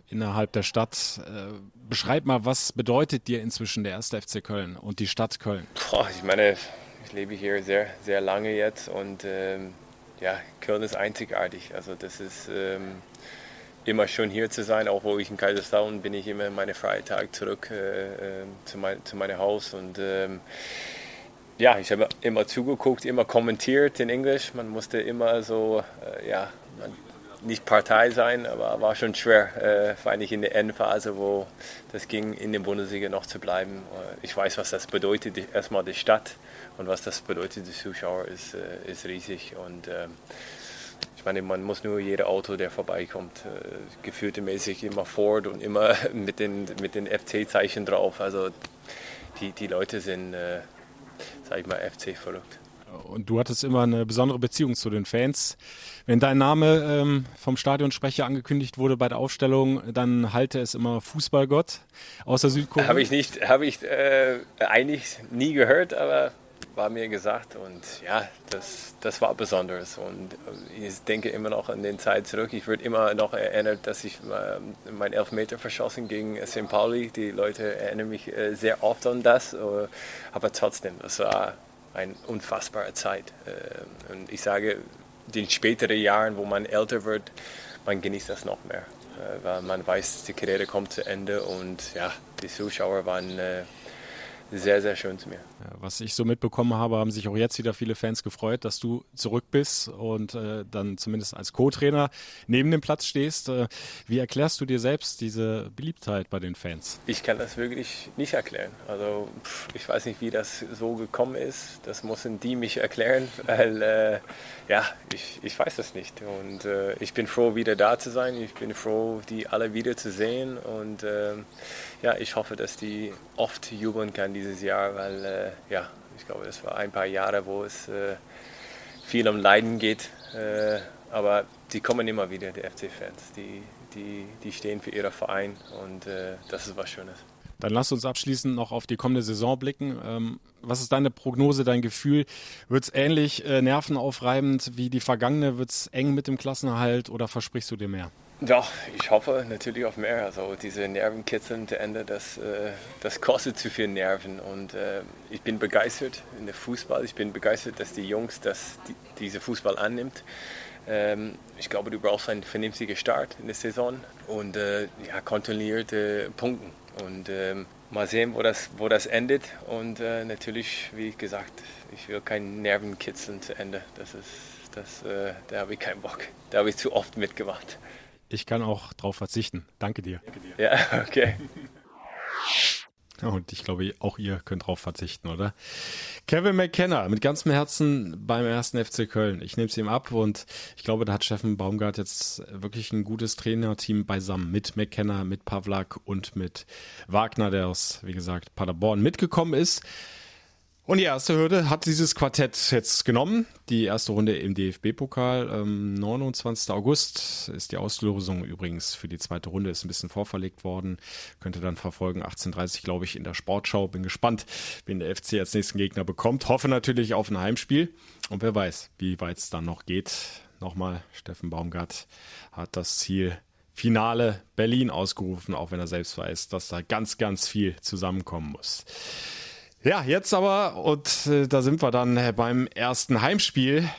Speaker 3: innerhalb der Stadt. Äh, beschreib mal, was bedeutet dir inzwischen der erste FC Köln und die Stadt Köln?
Speaker 13: Boah, ich meine, ich lebe hier sehr, sehr lange jetzt und ähm, ja, Köln ist einzigartig. Also das ist ähm, immer schön hier zu sein, auch wo ich in Kaiserslautern bin ich immer meine Freitag zurück äh, ähm, zu, mein, zu meinem Haus und ähm, ja, ich habe immer zugeguckt, immer kommentiert in Englisch. Man musste immer so, äh, ja, nicht Partei sein, aber war schon schwer, äh, vor allem in der Endphase, wo das ging, in der Bundesliga noch zu bleiben. Äh, ich weiß, was das bedeutet, erstmal die Stadt und was das bedeutet, die Zuschauer ist, äh, ist riesig und ähm, ich meine, man muss nur jeder Auto, der vorbeikommt, äh, gefühltemäßig immer Ford und immer [LAUGHS] mit den, mit den FC-Zeichen drauf. Also die, die Leute sind, äh, sag ich mal, FC verrückt.
Speaker 3: Und du hattest immer eine besondere Beziehung zu den Fans. Wenn dein Name ähm, vom Stadionsprecher angekündigt wurde bei der Aufstellung, dann halte es immer Fußballgott aus der Südkorea.
Speaker 13: Habe ich nicht, habe ich äh, eigentlich nie gehört, aber war mir gesagt und ja, das, das war besonders und ich denke immer noch an den Zeit zurück. Ich würde immer noch erinnert, dass ich äh, mein Elfmeter verschossen gegen St. Pauli. Die Leute erinnern mich äh, sehr oft an das, äh, aber trotzdem, das war eine unfassbare Zeit. Äh, und ich sage, in den späteren Jahren, wo man älter wird, man genießt das noch mehr, äh, weil man weiß, die Karriere kommt zu Ende und ja, die Zuschauer waren äh, sehr, sehr schön zu mir.
Speaker 3: Ja, was ich so mitbekommen habe, haben sich auch jetzt wieder viele Fans gefreut, dass du zurück bist und äh, dann zumindest als Co-Trainer neben dem Platz stehst. Äh, wie erklärst du dir selbst diese Beliebtheit bei den Fans?
Speaker 13: Ich kann das wirklich nicht erklären. Also pff, ich weiß nicht, wie das so gekommen ist. Das müssen die mich erklären, [LAUGHS] weil äh, ja, ich, ich weiß das nicht. Und äh, ich bin froh, wieder da zu sein. Ich bin froh, die alle wieder zu sehen und ähm, ja, ich hoffe, dass die oft jubeln kann dieses Jahr, weil äh, ja, ich glaube, das war ein paar Jahre, wo es äh, viel um Leiden geht. Äh, aber die kommen immer wieder, die FC-Fans. Die, die, die stehen für ihren Verein und äh, das ist was Schönes.
Speaker 3: Dann lass uns abschließend noch auf die kommende Saison blicken. Ähm, was ist deine Prognose, dein Gefühl? Wird es ähnlich äh, nervenaufreibend wie die vergangene? Wird es eng mit dem Klassenerhalt oder versprichst du dir mehr?
Speaker 13: Doch, ich hoffe natürlich auf mehr. Also diese Nervenkitzeln Ende, das, äh, das kostet zu viel Nerven. Und äh, ich bin begeistert in der Fußball. Ich bin begeistert, dass die Jungs das, die, diese Fußball annimmt. Ähm, ich glaube, du brauchst einen vernünftigen Start in der Saison und äh, ja, kontinuierte Punkten. Und ähm, mal sehen, wo das, wo das endet. Und äh, natürlich, wie gesagt, ich will kein Nervenkitzeln zu Ende. Das ist, das, äh, da habe ich keinen Bock. Da habe ich zu oft mitgemacht.
Speaker 3: Ich kann auch darauf verzichten. Danke dir.
Speaker 13: Ja, okay.
Speaker 3: Und ich glaube, auch ihr könnt darauf verzichten, oder? Kevin McKenna mit ganzem Herzen beim ersten FC Köln. Ich nehme es ihm ab und ich glaube, da hat Steffen Baumgart jetzt wirklich ein gutes Trainerteam beisammen mit McKenna, mit Pavlak und mit Wagner, der aus, wie gesagt, Paderborn mitgekommen ist. Und die erste Hürde hat dieses Quartett jetzt genommen. Die erste Runde im DFB-Pokal. Ähm, 29. August ist die Auslosung übrigens für die zweite Runde, ist ein bisschen vorverlegt worden. Könnte dann verfolgen. 18.30 glaube ich in der Sportschau. Bin gespannt, wen der FC als nächsten Gegner bekommt. Hoffe natürlich auf ein Heimspiel. Und wer weiß, wie weit es dann noch geht. Nochmal, Steffen Baumgart hat das Ziel Finale Berlin ausgerufen, auch wenn er selbst weiß, dass da ganz, ganz viel zusammenkommen muss. Ja, jetzt aber, und äh, da sind wir dann äh, beim ersten Heimspiel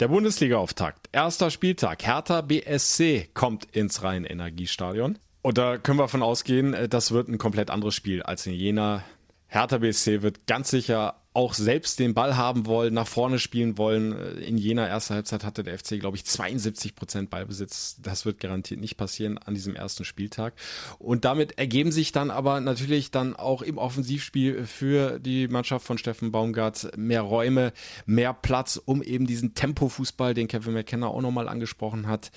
Speaker 3: der Bundesliga-Auftakt. Erster Spieltag. Hertha BSC kommt ins Rhein-Energiestadion. Und da können wir von ausgehen, äh, das wird ein komplett anderes Spiel als in Jena. Hertha BSC wird ganz sicher auch selbst den Ball haben wollen, nach vorne spielen wollen. In jener ersten Halbzeit hatte der FC, glaube ich, 72 Prozent Ballbesitz. Das wird garantiert nicht passieren an diesem ersten Spieltag. Und damit ergeben sich dann aber natürlich dann auch im Offensivspiel für die Mannschaft von Steffen Baumgart mehr Räume, mehr Platz, um eben diesen Tempo-Fußball, den Kevin McKenna auch nochmal angesprochen hat,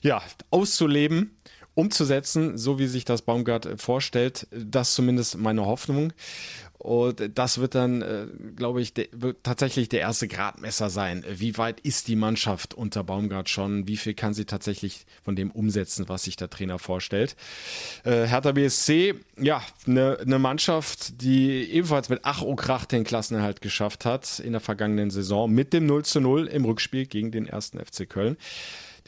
Speaker 3: ja, auszuleben umzusetzen, so wie sich das Baumgart vorstellt. Das ist zumindest meine Hoffnung. Und das wird dann, äh, glaube ich, wird tatsächlich der erste Gradmesser sein. Wie weit ist die Mannschaft unter Baumgart schon? Wie viel kann sie tatsächlich von dem umsetzen, was sich der Trainer vorstellt? Äh, Hertha BSC, ja, eine ne Mannschaft, die ebenfalls mit Ach und Krach den Klassenerhalt geschafft hat in der vergangenen Saison mit dem 0 zu 0 im Rückspiel gegen den ersten FC Köln.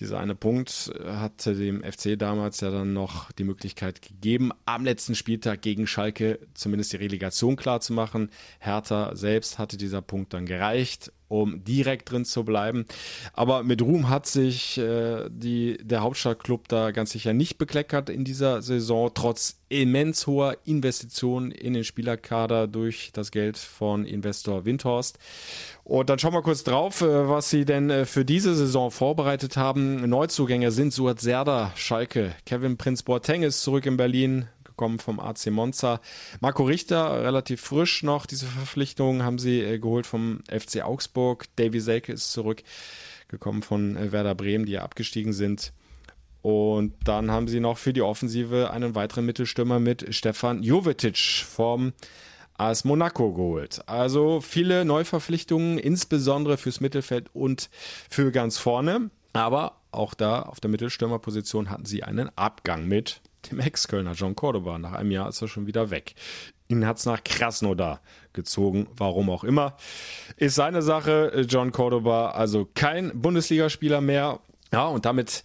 Speaker 3: Dieser eine Punkt hatte dem FC damals ja dann noch die Möglichkeit gegeben, am letzten Spieltag gegen Schalke zumindest die Relegation klar zu machen. Hertha selbst hatte dieser Punkt dann gereicht um direkt drin zu bleiben. Aber mit Ruhm hat sich äh, die, der Hauptstadtclub da ganz sicher nicht bekleckert in dieser Saison, trotz immens hoher Investitionen in den Spielerkader durch das Geld von Investor Windhorst. Und dann schauen wir kurz drauf, äh, was sie denn äh, für diese Saison vorbereitet haben. Neuzugänge sind Suat Serda, Schalke, Kevin Prinz Boateng ist zurück in Berlin, gekommen vom AC Monza. Marco Richter, relativ frisch noch, diese Verpflichtung haben sie äh, geholt vom FC Augsburg. Davy Selke ist zurückgekommen von äh, Werder Bremen, die ja abgestiegen sind. Und dann haben sie noch für die Offensive einen weiteren Mittelstürmer mit Stefan Jovetic vom AS Monaco geholt. Also viele Neuverpflichtungen, insbesondere fürs Mittelfeld und für ganz vorne. Aber auch da auf der Mittelstürmerposition hatten sie einen Abgang mit dem Ex-Kölner John Cordoba. Nach einem Jahr ist er schon wieder weg. Ihn hat es nach Krasnodar gezogen, warum auch immer. Ist seine Sache, John Cordoba, also kein Bundesligaspieler mehr. Ja, und damit,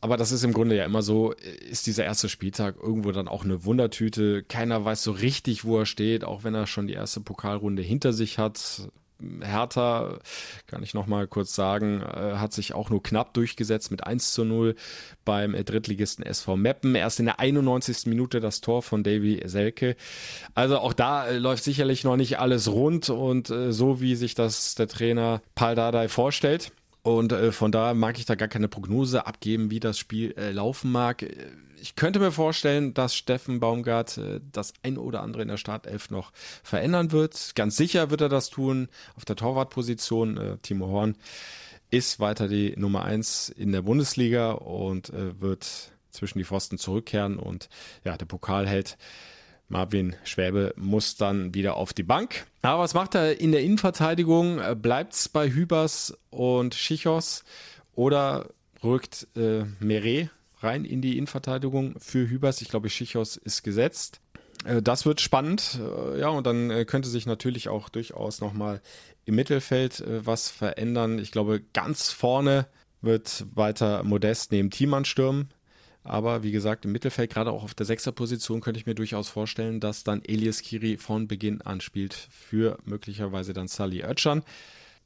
Speaker 3: aber das ist im Grunde ja immer so, ist dieser erste Spieltag irgendwo dann auch eine Wundertüte. Keiner weiß so richtig, wo er steht, auch wenn er schon die erste Pokalrunde hinter sich hat. Hertha, kann ich noch mal kurz sagen, äh, hat sich auch nur knapp durchgesetzt mit 1 zu 0 beim äh, Drittligisten SV Meppen. Erst in der 91. Minute das Tor von Davy Selke. Also auch da äh, läuft sicherlich noch nicht alles rund und so wie sich das der Trainer Paul Dardai vorstellt. Und von daher mag ich da gar keine Prognose abgeben, wie das Spiel laufen mag ich könnte mir vorstellen, dass Steffen Baumgart äh, das ein oder andere in der Startelf noch verändern wird. Ganz sicher wird er das tun. Auf der Torwartposition, äh, Timo Horn ist weiter die Nummer eins in der Bundesliga und äh, wird zwischen die Pfosten zurückkehren. Und ja, der Pokalheld Marvin Schwäbe muss dann wieder auf die Bank. Aber was macht er in der Innenverteidigung? Äh, Bleibt es bei Hübers und Schichos oder rückt äh, Meret rein in die Innenverteidigung für Hübers. Ich glaube, Schichos ist gesetzt. Äh, das wird spannend, äh, ja, und dann könnte sich natürlich auch durchaus nochmal im Mittelfeld was verändern. Ich glaube, ganz vorne wird weiter Modest neben Thiemann stürmen. Aber wie gesagt, im Mittelfeld, gerade auch auf der Sechserposition, könnte ich mir durchaus vorstellen, dass dann Elias Kiri von Beginn an spielt für möglicherweise dann Sally Oetschan.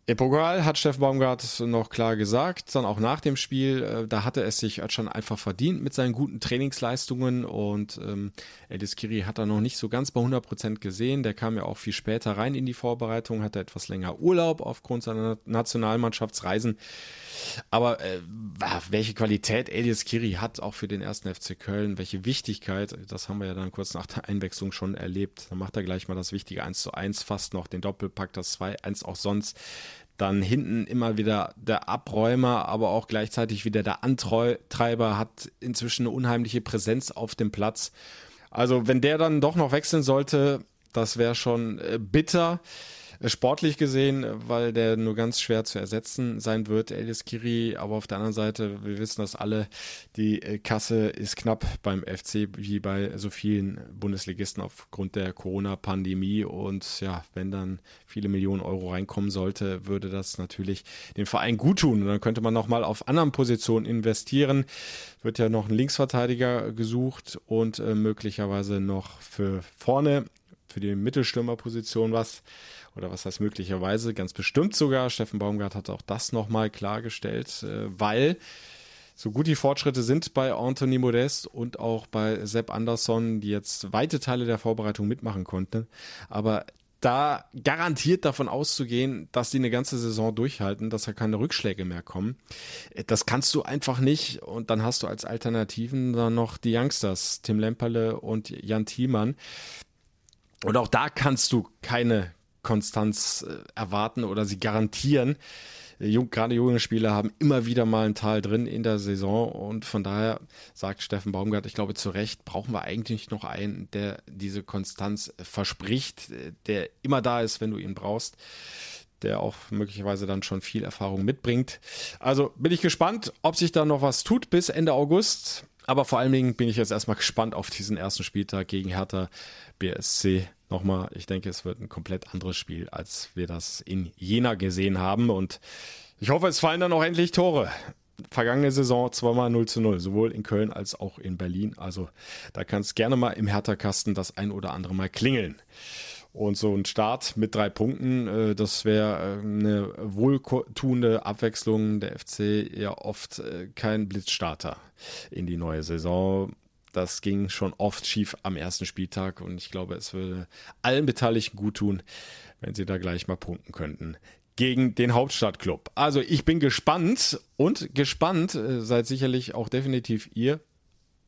Speaker 3: Im Pokal hat Steffen Baumgart noch klar gesagt, dann auch nach dem Spiel, äh, da hatte es sich schon einfach verdient mit seinen guten Trainingsleistungen und ähm, Elis Kiri hat er noch nicht so ganz bei 100 Prozent gesehen. Der kam ja auch viel später rein in die Vorbereitung, hatte etwas länger Urlaub aufgrund seiner Nationalmannschaftsreisen. Aber äh, welche Qualität Elias Kiri hat auch für den ersten FC Köln, welche Wichtigkeit, das haben wir ja dann kurz nach der Einwechslung schon erlebt. Dann macht er gleich mal das wichtige 1 zu 1, fast noch den Doppelpack, das 2-1 auch sonst. Dann hinten immer wieder der Abräumer, aber auch gleichzeitig wieder der Antreiber, hat inzwischen eine unheimliche Präsenz auf dem Platz. Also wenn der dann doch noch wechseln sollte, das wäre schon äh, bitter. Sportlich gesehen, weil der nur ganz schwer zu ersetzen sein wird, Elias Kiri. Aber auf der anderen Seite, wir wissen das alle, die äh, Kasse ist knapp beim FC, wie bei so vielen Bundesligisten aufgrund der Corona-Pandemie. Und ja, wenn dann viele Millionen Euro reinkommen sollte, würde das natürlich den Verein gut tun. Und dann könnte man nochmal auf anderen Positionen investieren. Wird ja noch ein Linksverteidiger gesucht und äh, möglicherweise noch für vorne für die Mittelstürmerposition was. Oder was heißt möglicherweise? Ganz bestimmt sogar. Steffen Baumgart hat auch das nochmal klargestellt, äh, weil so gut die Fortschritte sind bei Anthony Modest und auch bei Sepp Andersson, die jetzt weite Teile der Vorbereitung mitmachen konnten. Aber da garantiert davon auszugehen, dass die eine ganze Saison durchhalten, dass da keine Rückschläge mehr kommen. Das kannst du einfach nicht. Und dann hast du als Alternativen dann noch die Youngsters, Tim Lemperle und Jan Thiemann. Und auch da kannst du keine Konstanz äh, erwarten oder sie garantieren. Jung, gerade junge Spieler haben immer wieder mal ein Tal drin in der Saison und von daher sagt Steffen Baumgart, ich glaube zu Recht, brauchen wir eigentlich noch einen, der diese Konstanz verspricht, der immer da ist, wenn du ihn brauchst der auch möglicherweise dann schon viel Erfahrung mitbringt. Also bin ich gespannt, ob sich da noch was tut bis Ende August. Aber vor allen Dingen bin ich jetzt erstmal gespannt auf diesen ersten Spieltag gegen Hertha BSC. Nochmal, ich denke, es wird ein komplett anderes Spiel, als wir das in Jena gesehen haben. Und ich hoffe, es fallen dann auch endlich Tore. Vergangene Saison zweimal 0 zu 0, sowohl in Köln als auch in Berlin. Also da kann es gerne mal im Hertha-Kasten das ein oder andere Mal klingeln. Und so ein Start mit drei Punkten, äh, das wäre äh, eine wohltuende Abwechslung. Der FC ja oft äh, kein Blitzstarter in die neue Saison. Das ging schon oft schief am ersten Spieltag und ich glaube, es würde allen Beteiligten gut tun, wenn sie da gleich mal punkten könnten gegen den Hauptstadtclub. Also ich bin gespannt und gespannt seid sicherlich auch definitiv ihr,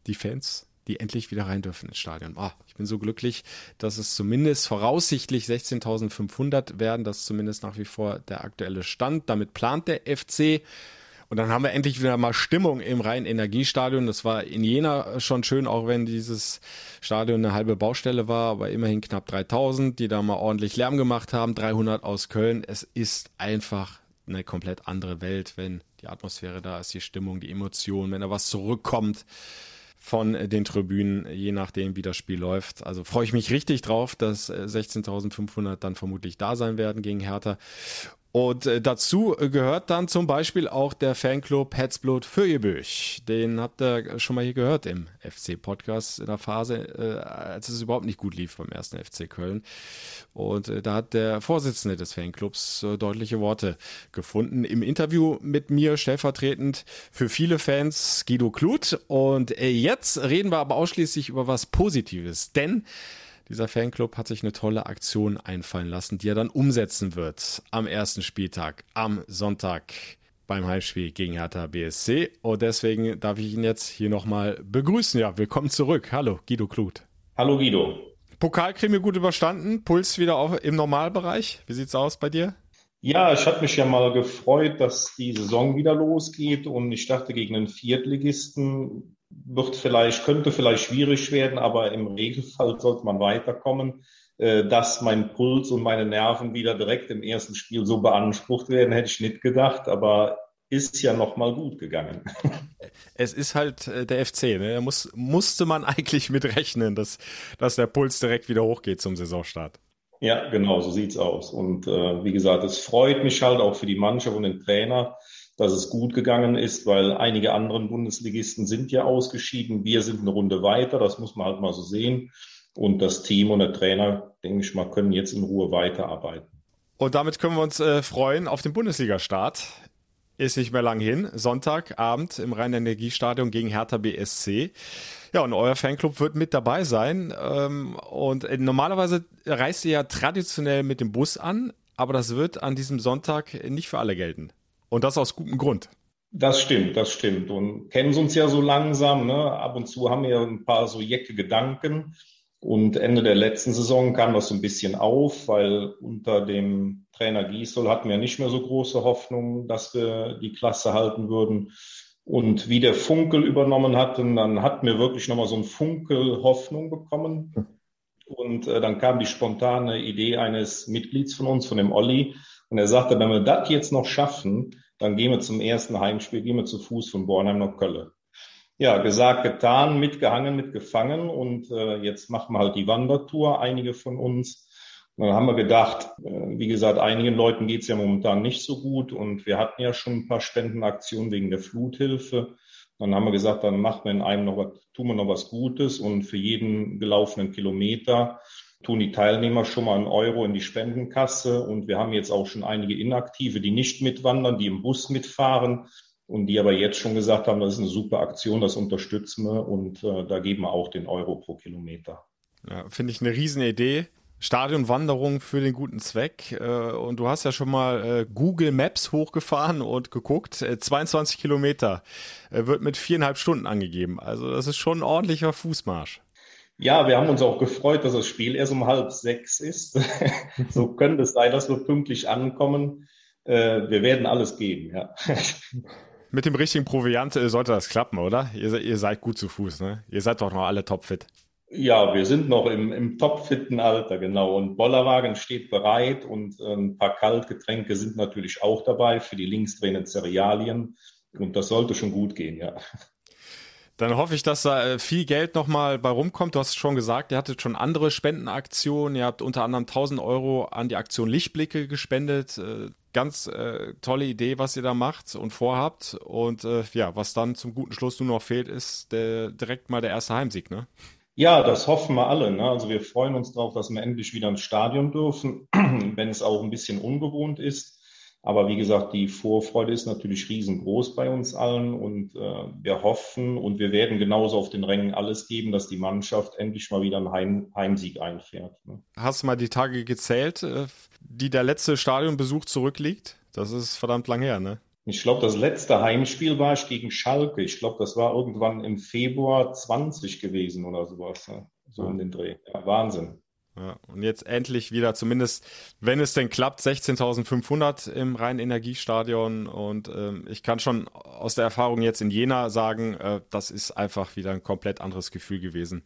Speaker 3: die Fans die endlich wieder rein dürfen ins Stadion. Oh, ich bin so glücklich, dass es zumindest voraussichtlich 16.500 werden. Das ist zumindest nach wie vor der aktuelle Stand. Damit plant der FC. Und dann haben wir endlich wieder mal Stimmung im Rhein-Energiestadion. Das war in Jena schon schön, auch wenn dieses Stadion eine halbe Baustelle war, aber immerhin knapp 3000, die da mal ordentlich Lärm gemacht haben. 300 aus Köln. Es ist einfach eine komplett andere Welt, wenn die Atmosphäre da ist, die Stimmung, die Emotionen, wenn da was zurückkommt von den Tribünen, je nachdem, wie das Spiel läuft. Also freue ich mich richtig drauf, dass 16.500 äh, dann vermutlich da sein werden gegen Hertha. Und äh, dazu gehört dann zum Beispiel auch der Fanclub Hetzblut Fürjebüch. Den habt ihr schon mal hier gehört im FC-Podcast in der Phase, äh, als es überhaupt nicht gut lief beim ersten FC Köln. Und äh, da hat der Vorsitzende des Fanclubs äh, deutliche Worte gefunden. Im Interview mit mir stellvertretend für viele Fans Guido Kluth. Und äh, jetzt reden wir aber ausschließlich über was Positives. Denn dieser Fanclub hat sich eine tolle Aktion einfallen lassen, die er dann umsetzen wird am ersten Spieltag, am Sonntag beim Heimspiel gegen Hertha BSC. Und deswegen darf ich ihn jetzt hier nochmal begrüßen. Ja, willkommen zurück. Hallo, Guido Kluth.
Speaker 14: Hallo, Guido.
Speaker 3: Pokalkrimi gut überstanden, Puls wieder auf, im Normalbereich. Wie sieht's aus bei dir?
Speaker 14: Ja, ich hatte mich ja mal gefreut, dass die Saison wieder losgeht und ich dachte, gegen einen Viertligisten wird vielleicht, könnte vielleicht schwierig werden, aber im Regelfall sollte man weiterkommen. Äh, dass mein Puls und meine Nerven wieder direkt im ersten Spiel so beansprucht werden, hätte ich nicht gedacht, aber ist ja nochmal gut gegangen. [LAUGHS]
Speaker 3: Es ist halt äh, der FC, ne? Da muss, musste man [LAUGHS] eigentlich mit rechnen, dass, dass der Puls direkt wieder hochgeht zum Saisonstart.
Speaker 14: Ja, genau, so sieht's aus. Und äh, wie gesagt, es freut mich halt auch für die Mannschaft und den Trainer, dass es gut gegangen ist, weil einige anderen Bundesligisten sind ja ausgeschieden. Wir sind eine Runde weiter, das muss man halt mal so sehen. Und das Team und der Trainer, denke ich mal, können jetzt in Ruhe weiterarbeiten.
Speaker 3: Und damit können wir uns äh, freuen auf den Bundesliga-Start. Ist nicht mehr lang hin. Sonntagabend im Rhein-Energiestadion gegen Hertha BSC. Ja, und euer Fanclub wird mit dabei sein. Ähm, und äh, normalerweise reist ihr ja traditionell mit dem Bus an, aber das wird an diesem Sonntag nicht für alle gelten. Und das aus gutem Grund.
Speaker 14: Das stimmt, das stimmt. Und kennen uns ja so langsam. Ne? Ab und zu haben wir ein paar so jecke Gedanken. Und Ende der letzten Saison kam das so ein bisschen auf, weil unter dem Trainer Giesel hatten wir nicht mehr so große Hoffnung, dass wir die Klasse halten würden. Und wie der Funkel übernommen hatten, dann hatten wir wirklich nochmal so ein Funkel Hoffnung bekommen. Und äh, dann kam die spontane Idee eines Mitglieds von uns, von dem Olli. Und er sagte, wenn wir das jetzt noch schaffen, dann gehen wir zum ersten Heimspiel, gehen wir zu Fuß von Bornheim nach Köln. Ja, gesagt, getan, mitgehangen, mitgefangen und äh, jetzt machen wir halt die Wandertour, einige von uns. Und dann haben wir gedacht, äh, wie gesagt, einigen Leuten geht's ja momentan nicht so gut und wir hatten ja schon ein paar Spendenaktionen wegen der Fluthilfe. Dann haben wir gesagt, dann machen wir in einem noch was, tun wir noch was Gutes und für jeden gelaufenen Kilometer tun die Teilnehmer schon mal einen Euro in die Spendenkasse und wir haben jetzt auch schon einige Inaktive, die nicht mitwandern, die im Bus mitfahren und die aber jetzt schon gesagt haben, das ist eine super Aktion, das unterstützen wir und äh, da geben wir auch den Euro pro Kilometer.
Speaker 3: Ja, Finde ich eine Riesenidee. Stadionwanderung für den guten Zweck. Äh, und du hast ja schon mal äh, Google Maps hochgefahren und geguckt. 22 äh, Kilometer wird mit viereinhalb Stunden angegeben. Also das ist schon ein ordentlicher Fußmarsch.
Speaker 14: Ja, wir haben uns auch gefreut, dass das Spiel erst um halb sechs ist. [LAUGHS] so könnte es sein, dass wir pünktlich ankommen. Wir werden alles geben, ja.
Speaker 3: Mit dem richtigen Proviant sollte das klappen, oder? Ihr, ihr seid gut zu Fuß, ne? Ihr seid doch noch alle topfit.
Speaker 14: Ja, wir sind noch im, im topfitten Alter, genau. Und Bollerwagen steht bereit und äh, ein paar Kaltgetränke sind natürlich auch dabei für die linksdrehenden Cerealien. Und das sollte schon gut gehen, ja.
Speaker 3: Dann hoffe ich, dass da äh, viel Geld nochmal bei rumkommt. Du hast schon gesagt, ihr hattet schon andere Spendenaktionen. Ihr habt unter anderem 1000 Euro an die Aktion Lichtblicke gespendet. Äh, ganz äh, tolle Idee, was ihr da macht und vorhabt. Und äh, ja, was dann zum guten Schluss nur noch fehlt, ist der, direkt mal der erste Heimsieg, ne?
Speaker 14: Ja, das hoffen wir alle. Ne? Also wir freuen uns darauf, dass wir endlich wieder ins Stadion dürfen, [CLEARS THROAT] wenn es auch ein bisschen ungewohnt ist. Aber wie gesagt, die Vorfreude ist natürlich riesengroß bei uns allen und äh, wir hoffen und wir werden genauso auf den Rängen alles geben, dass die Mannschaft endlich mal wieder einen Heim Heimsieg einfährt. Ne?
Speaker 3: Hast du mal die Tage gezählt, äh, die der letzte Stadionbesuch zurückliegt? Das ist verdammt lang her, ne?
Speaker 14: Ich glaube, das letzte Heimspiel war ich gegen Schalke. Ich glaube, das war irgendwann im Februar 20 gewesen oder sowas. Ne? So ja. um den Dreh. Ja, Wahnsinn.
Speaker 3: Ja, und jetzt endlich wieder, zumindest wenn es denn klappt, 16.500 im Rhein-Energiestadion. Und ähm, ich kann schon aus der Erfahrung jetzt in Jena sagen, äh, das ist einfach wieder ein komplett anderes Gefühl gewesen.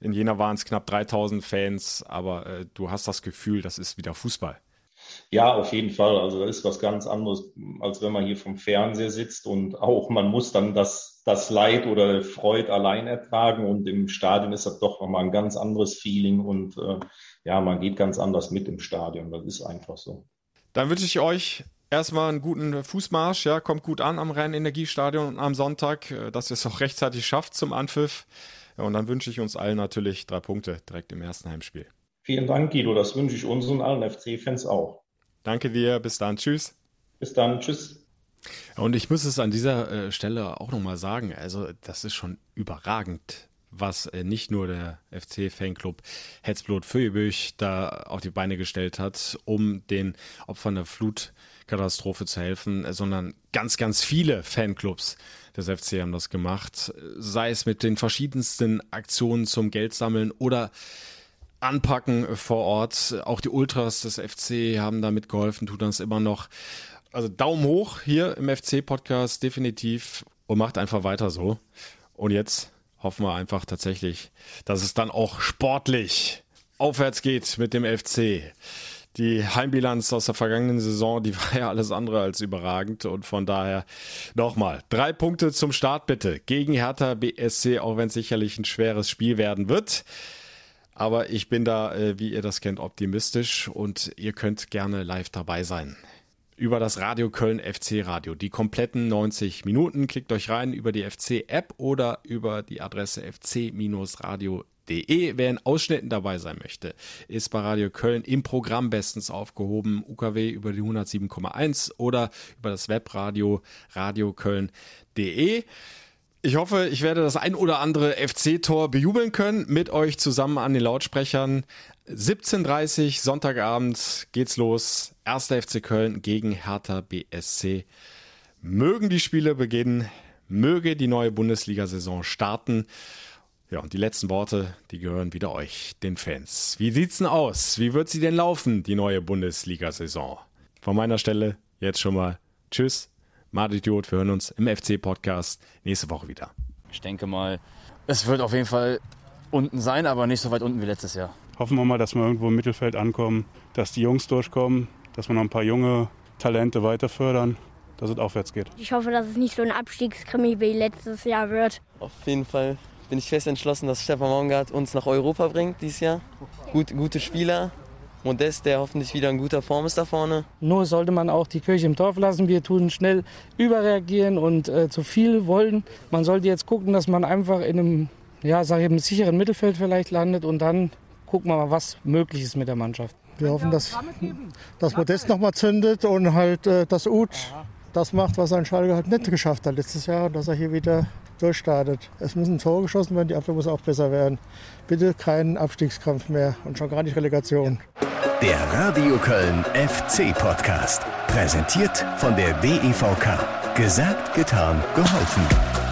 Speaker 3: In Jena waren es knapp 3.000 Fans, aber äh, du hast das Gefühl, das ist wieder Fußball.
Speaker 14: Ja, auf jeden Fall. Also das ist was ganz anderes, als wenn man hier vom Fernseher sitzt und auch man muss dann das, das Leid oder Freude allein ertragen und im Stadion ist das doch nochmal ein ganz anderes Feeling und äh, ja, man geht ganz anders mit im Stadion. Das ist einfach so.
Speaker 3: Dann wünsche ich euch erstmal einen guten Fußmarsch, ja, kommt gut an am Rhein-Energiestadion am Sonntag, äh, dass ihr es auch rechtzeitig schafft zum Anpfiff. Ja, und dann wünsche ich uns allen natürlich drei Punkte direkt im ersten Heimspiel.
Speaker 14: Vielen Dank, Guido. Das wünsche ich uns und allen FC-Fans auch.
Speaker 3: Danke dir. Bis dann. Tschüss.
Speaker 14: Bis dann. Tschüss.
Speaker 3: Und ich muss es an dieser äh, Stelle auch nochmal sagen. Also, das ist schon überragend, was äh, nicht nur der FC-Fanclub Hetzblut Fögebüch da auf die Beine gestellt hat, um den Opfern der Flutkatastrophe zu helfen, sondern ganz, ganz viele Fanclubs des FC haben das gemacht. Sei es mit den verschiedensten Aktionen zum Geldsammeln oder anpacken vor Ort. Auch die Ultras des FC haben da mitgeholfen, tun das immer noch. Also Daumen hoch hier im FC-Podcast, definitiv. Und macht einfach weiter so. Und jetzt hoffen wir einfach tatsächlich, dass es dann auch sportlich aufwärts geht mit dem FC. Die Heimbilanz aus der vergangenen Saison, die war ja alles andere als überragend und von daher nochmal drei Punkte zum Start bitte gegen Hertha BSC, auch wenn es sicherlich ein schweres Spiel werden wird. Aber ich bin da, äh, wie ihr das kennt, optimistisch und ihr könnt gerne live dabei sein. Über das Radio Köln FC Radio. Die kompletten 90 Minuten. Klickt euch rein über die FC-App oder über die Adresse fc-radio.de. Wer in Ausschnitten dabei sein möchte, ist bei Radio Köln im Programm bestens aufgehoben. UKW über die 107,1 oder über das Webradio radioköln.de. Ich hoffe, ich werde das ein oder andere FC-Tor bejubeln können mit euch zusammen an den Lautsprechern. 17.30 Sonntagabend geht's los. 1. FC Köln gegen Hertha BSC. Mögen die Spiele beginnen, möge die neue Bundesliga-Saison starten. Ja, und die letzten Worte, die gehören wieder euch, den Fans. Wie sieht's denn aus? Wie wird sie denn laufen, die neue Bundesliga-Saison? Von meiner Stelle jetzt schon mal Tschüss Madidiot. Wir hören uns im FC-Podcast nächste Woche wieder.
Speaker 15: Ich denke mal, es wird auf jeden Fall unten sein, aber nicht so weit unten wie letztes Jahr.
Speaker 16: Hoffen wir mal, dass wir irgendwo im Mittelfeld ankommen, dass die Jungs durchkommen, dass wir noch ein paar junge Talente weiter fördern, dass es aufwärts geht.
Speaker 17: Ich hoffe, dass es nicht so ein Abstiegskrimi wie letztes Jahr wird.
Speaker 18: Auf jeden Fall bin ich fest entschlossen, dass Stefan Baumgart uns nach Europa bringt dieses Jahr. Gut, gute Spieler, Modest, der hoffentlich wieder in guter Form ist da vorne.
Speaker 7: Nur sollte man auch die Kirche im Dorf lassen. Wir tun schnell überreagieren und äh, zu viel wollen. Man sollte jetzt gucken, dass man einfach in einem, ja, sag ich, einem sicheren Mittelfeld vielleicht landet und dann gucken wir mal, was möglich ist mit der Mannschaft.
Speaker 19: Wir hoffen, dass, dass Modest nochmal zündet und halt äh, das Ut das macht, was ein Schalke halt nicht geschafft hat letztes Jahr, dass er hier wieder durchstartet. Es müssen Tore geschossen werden, die Abwehr muss auch besser werden. Bitte keinen Abstiegskampf mehr und schon gar nicht Relegation.
Speaker 1: Der Radio Köln FC Podcast. Präsentiert von der DEVK. Gesagt, getan, geholfen.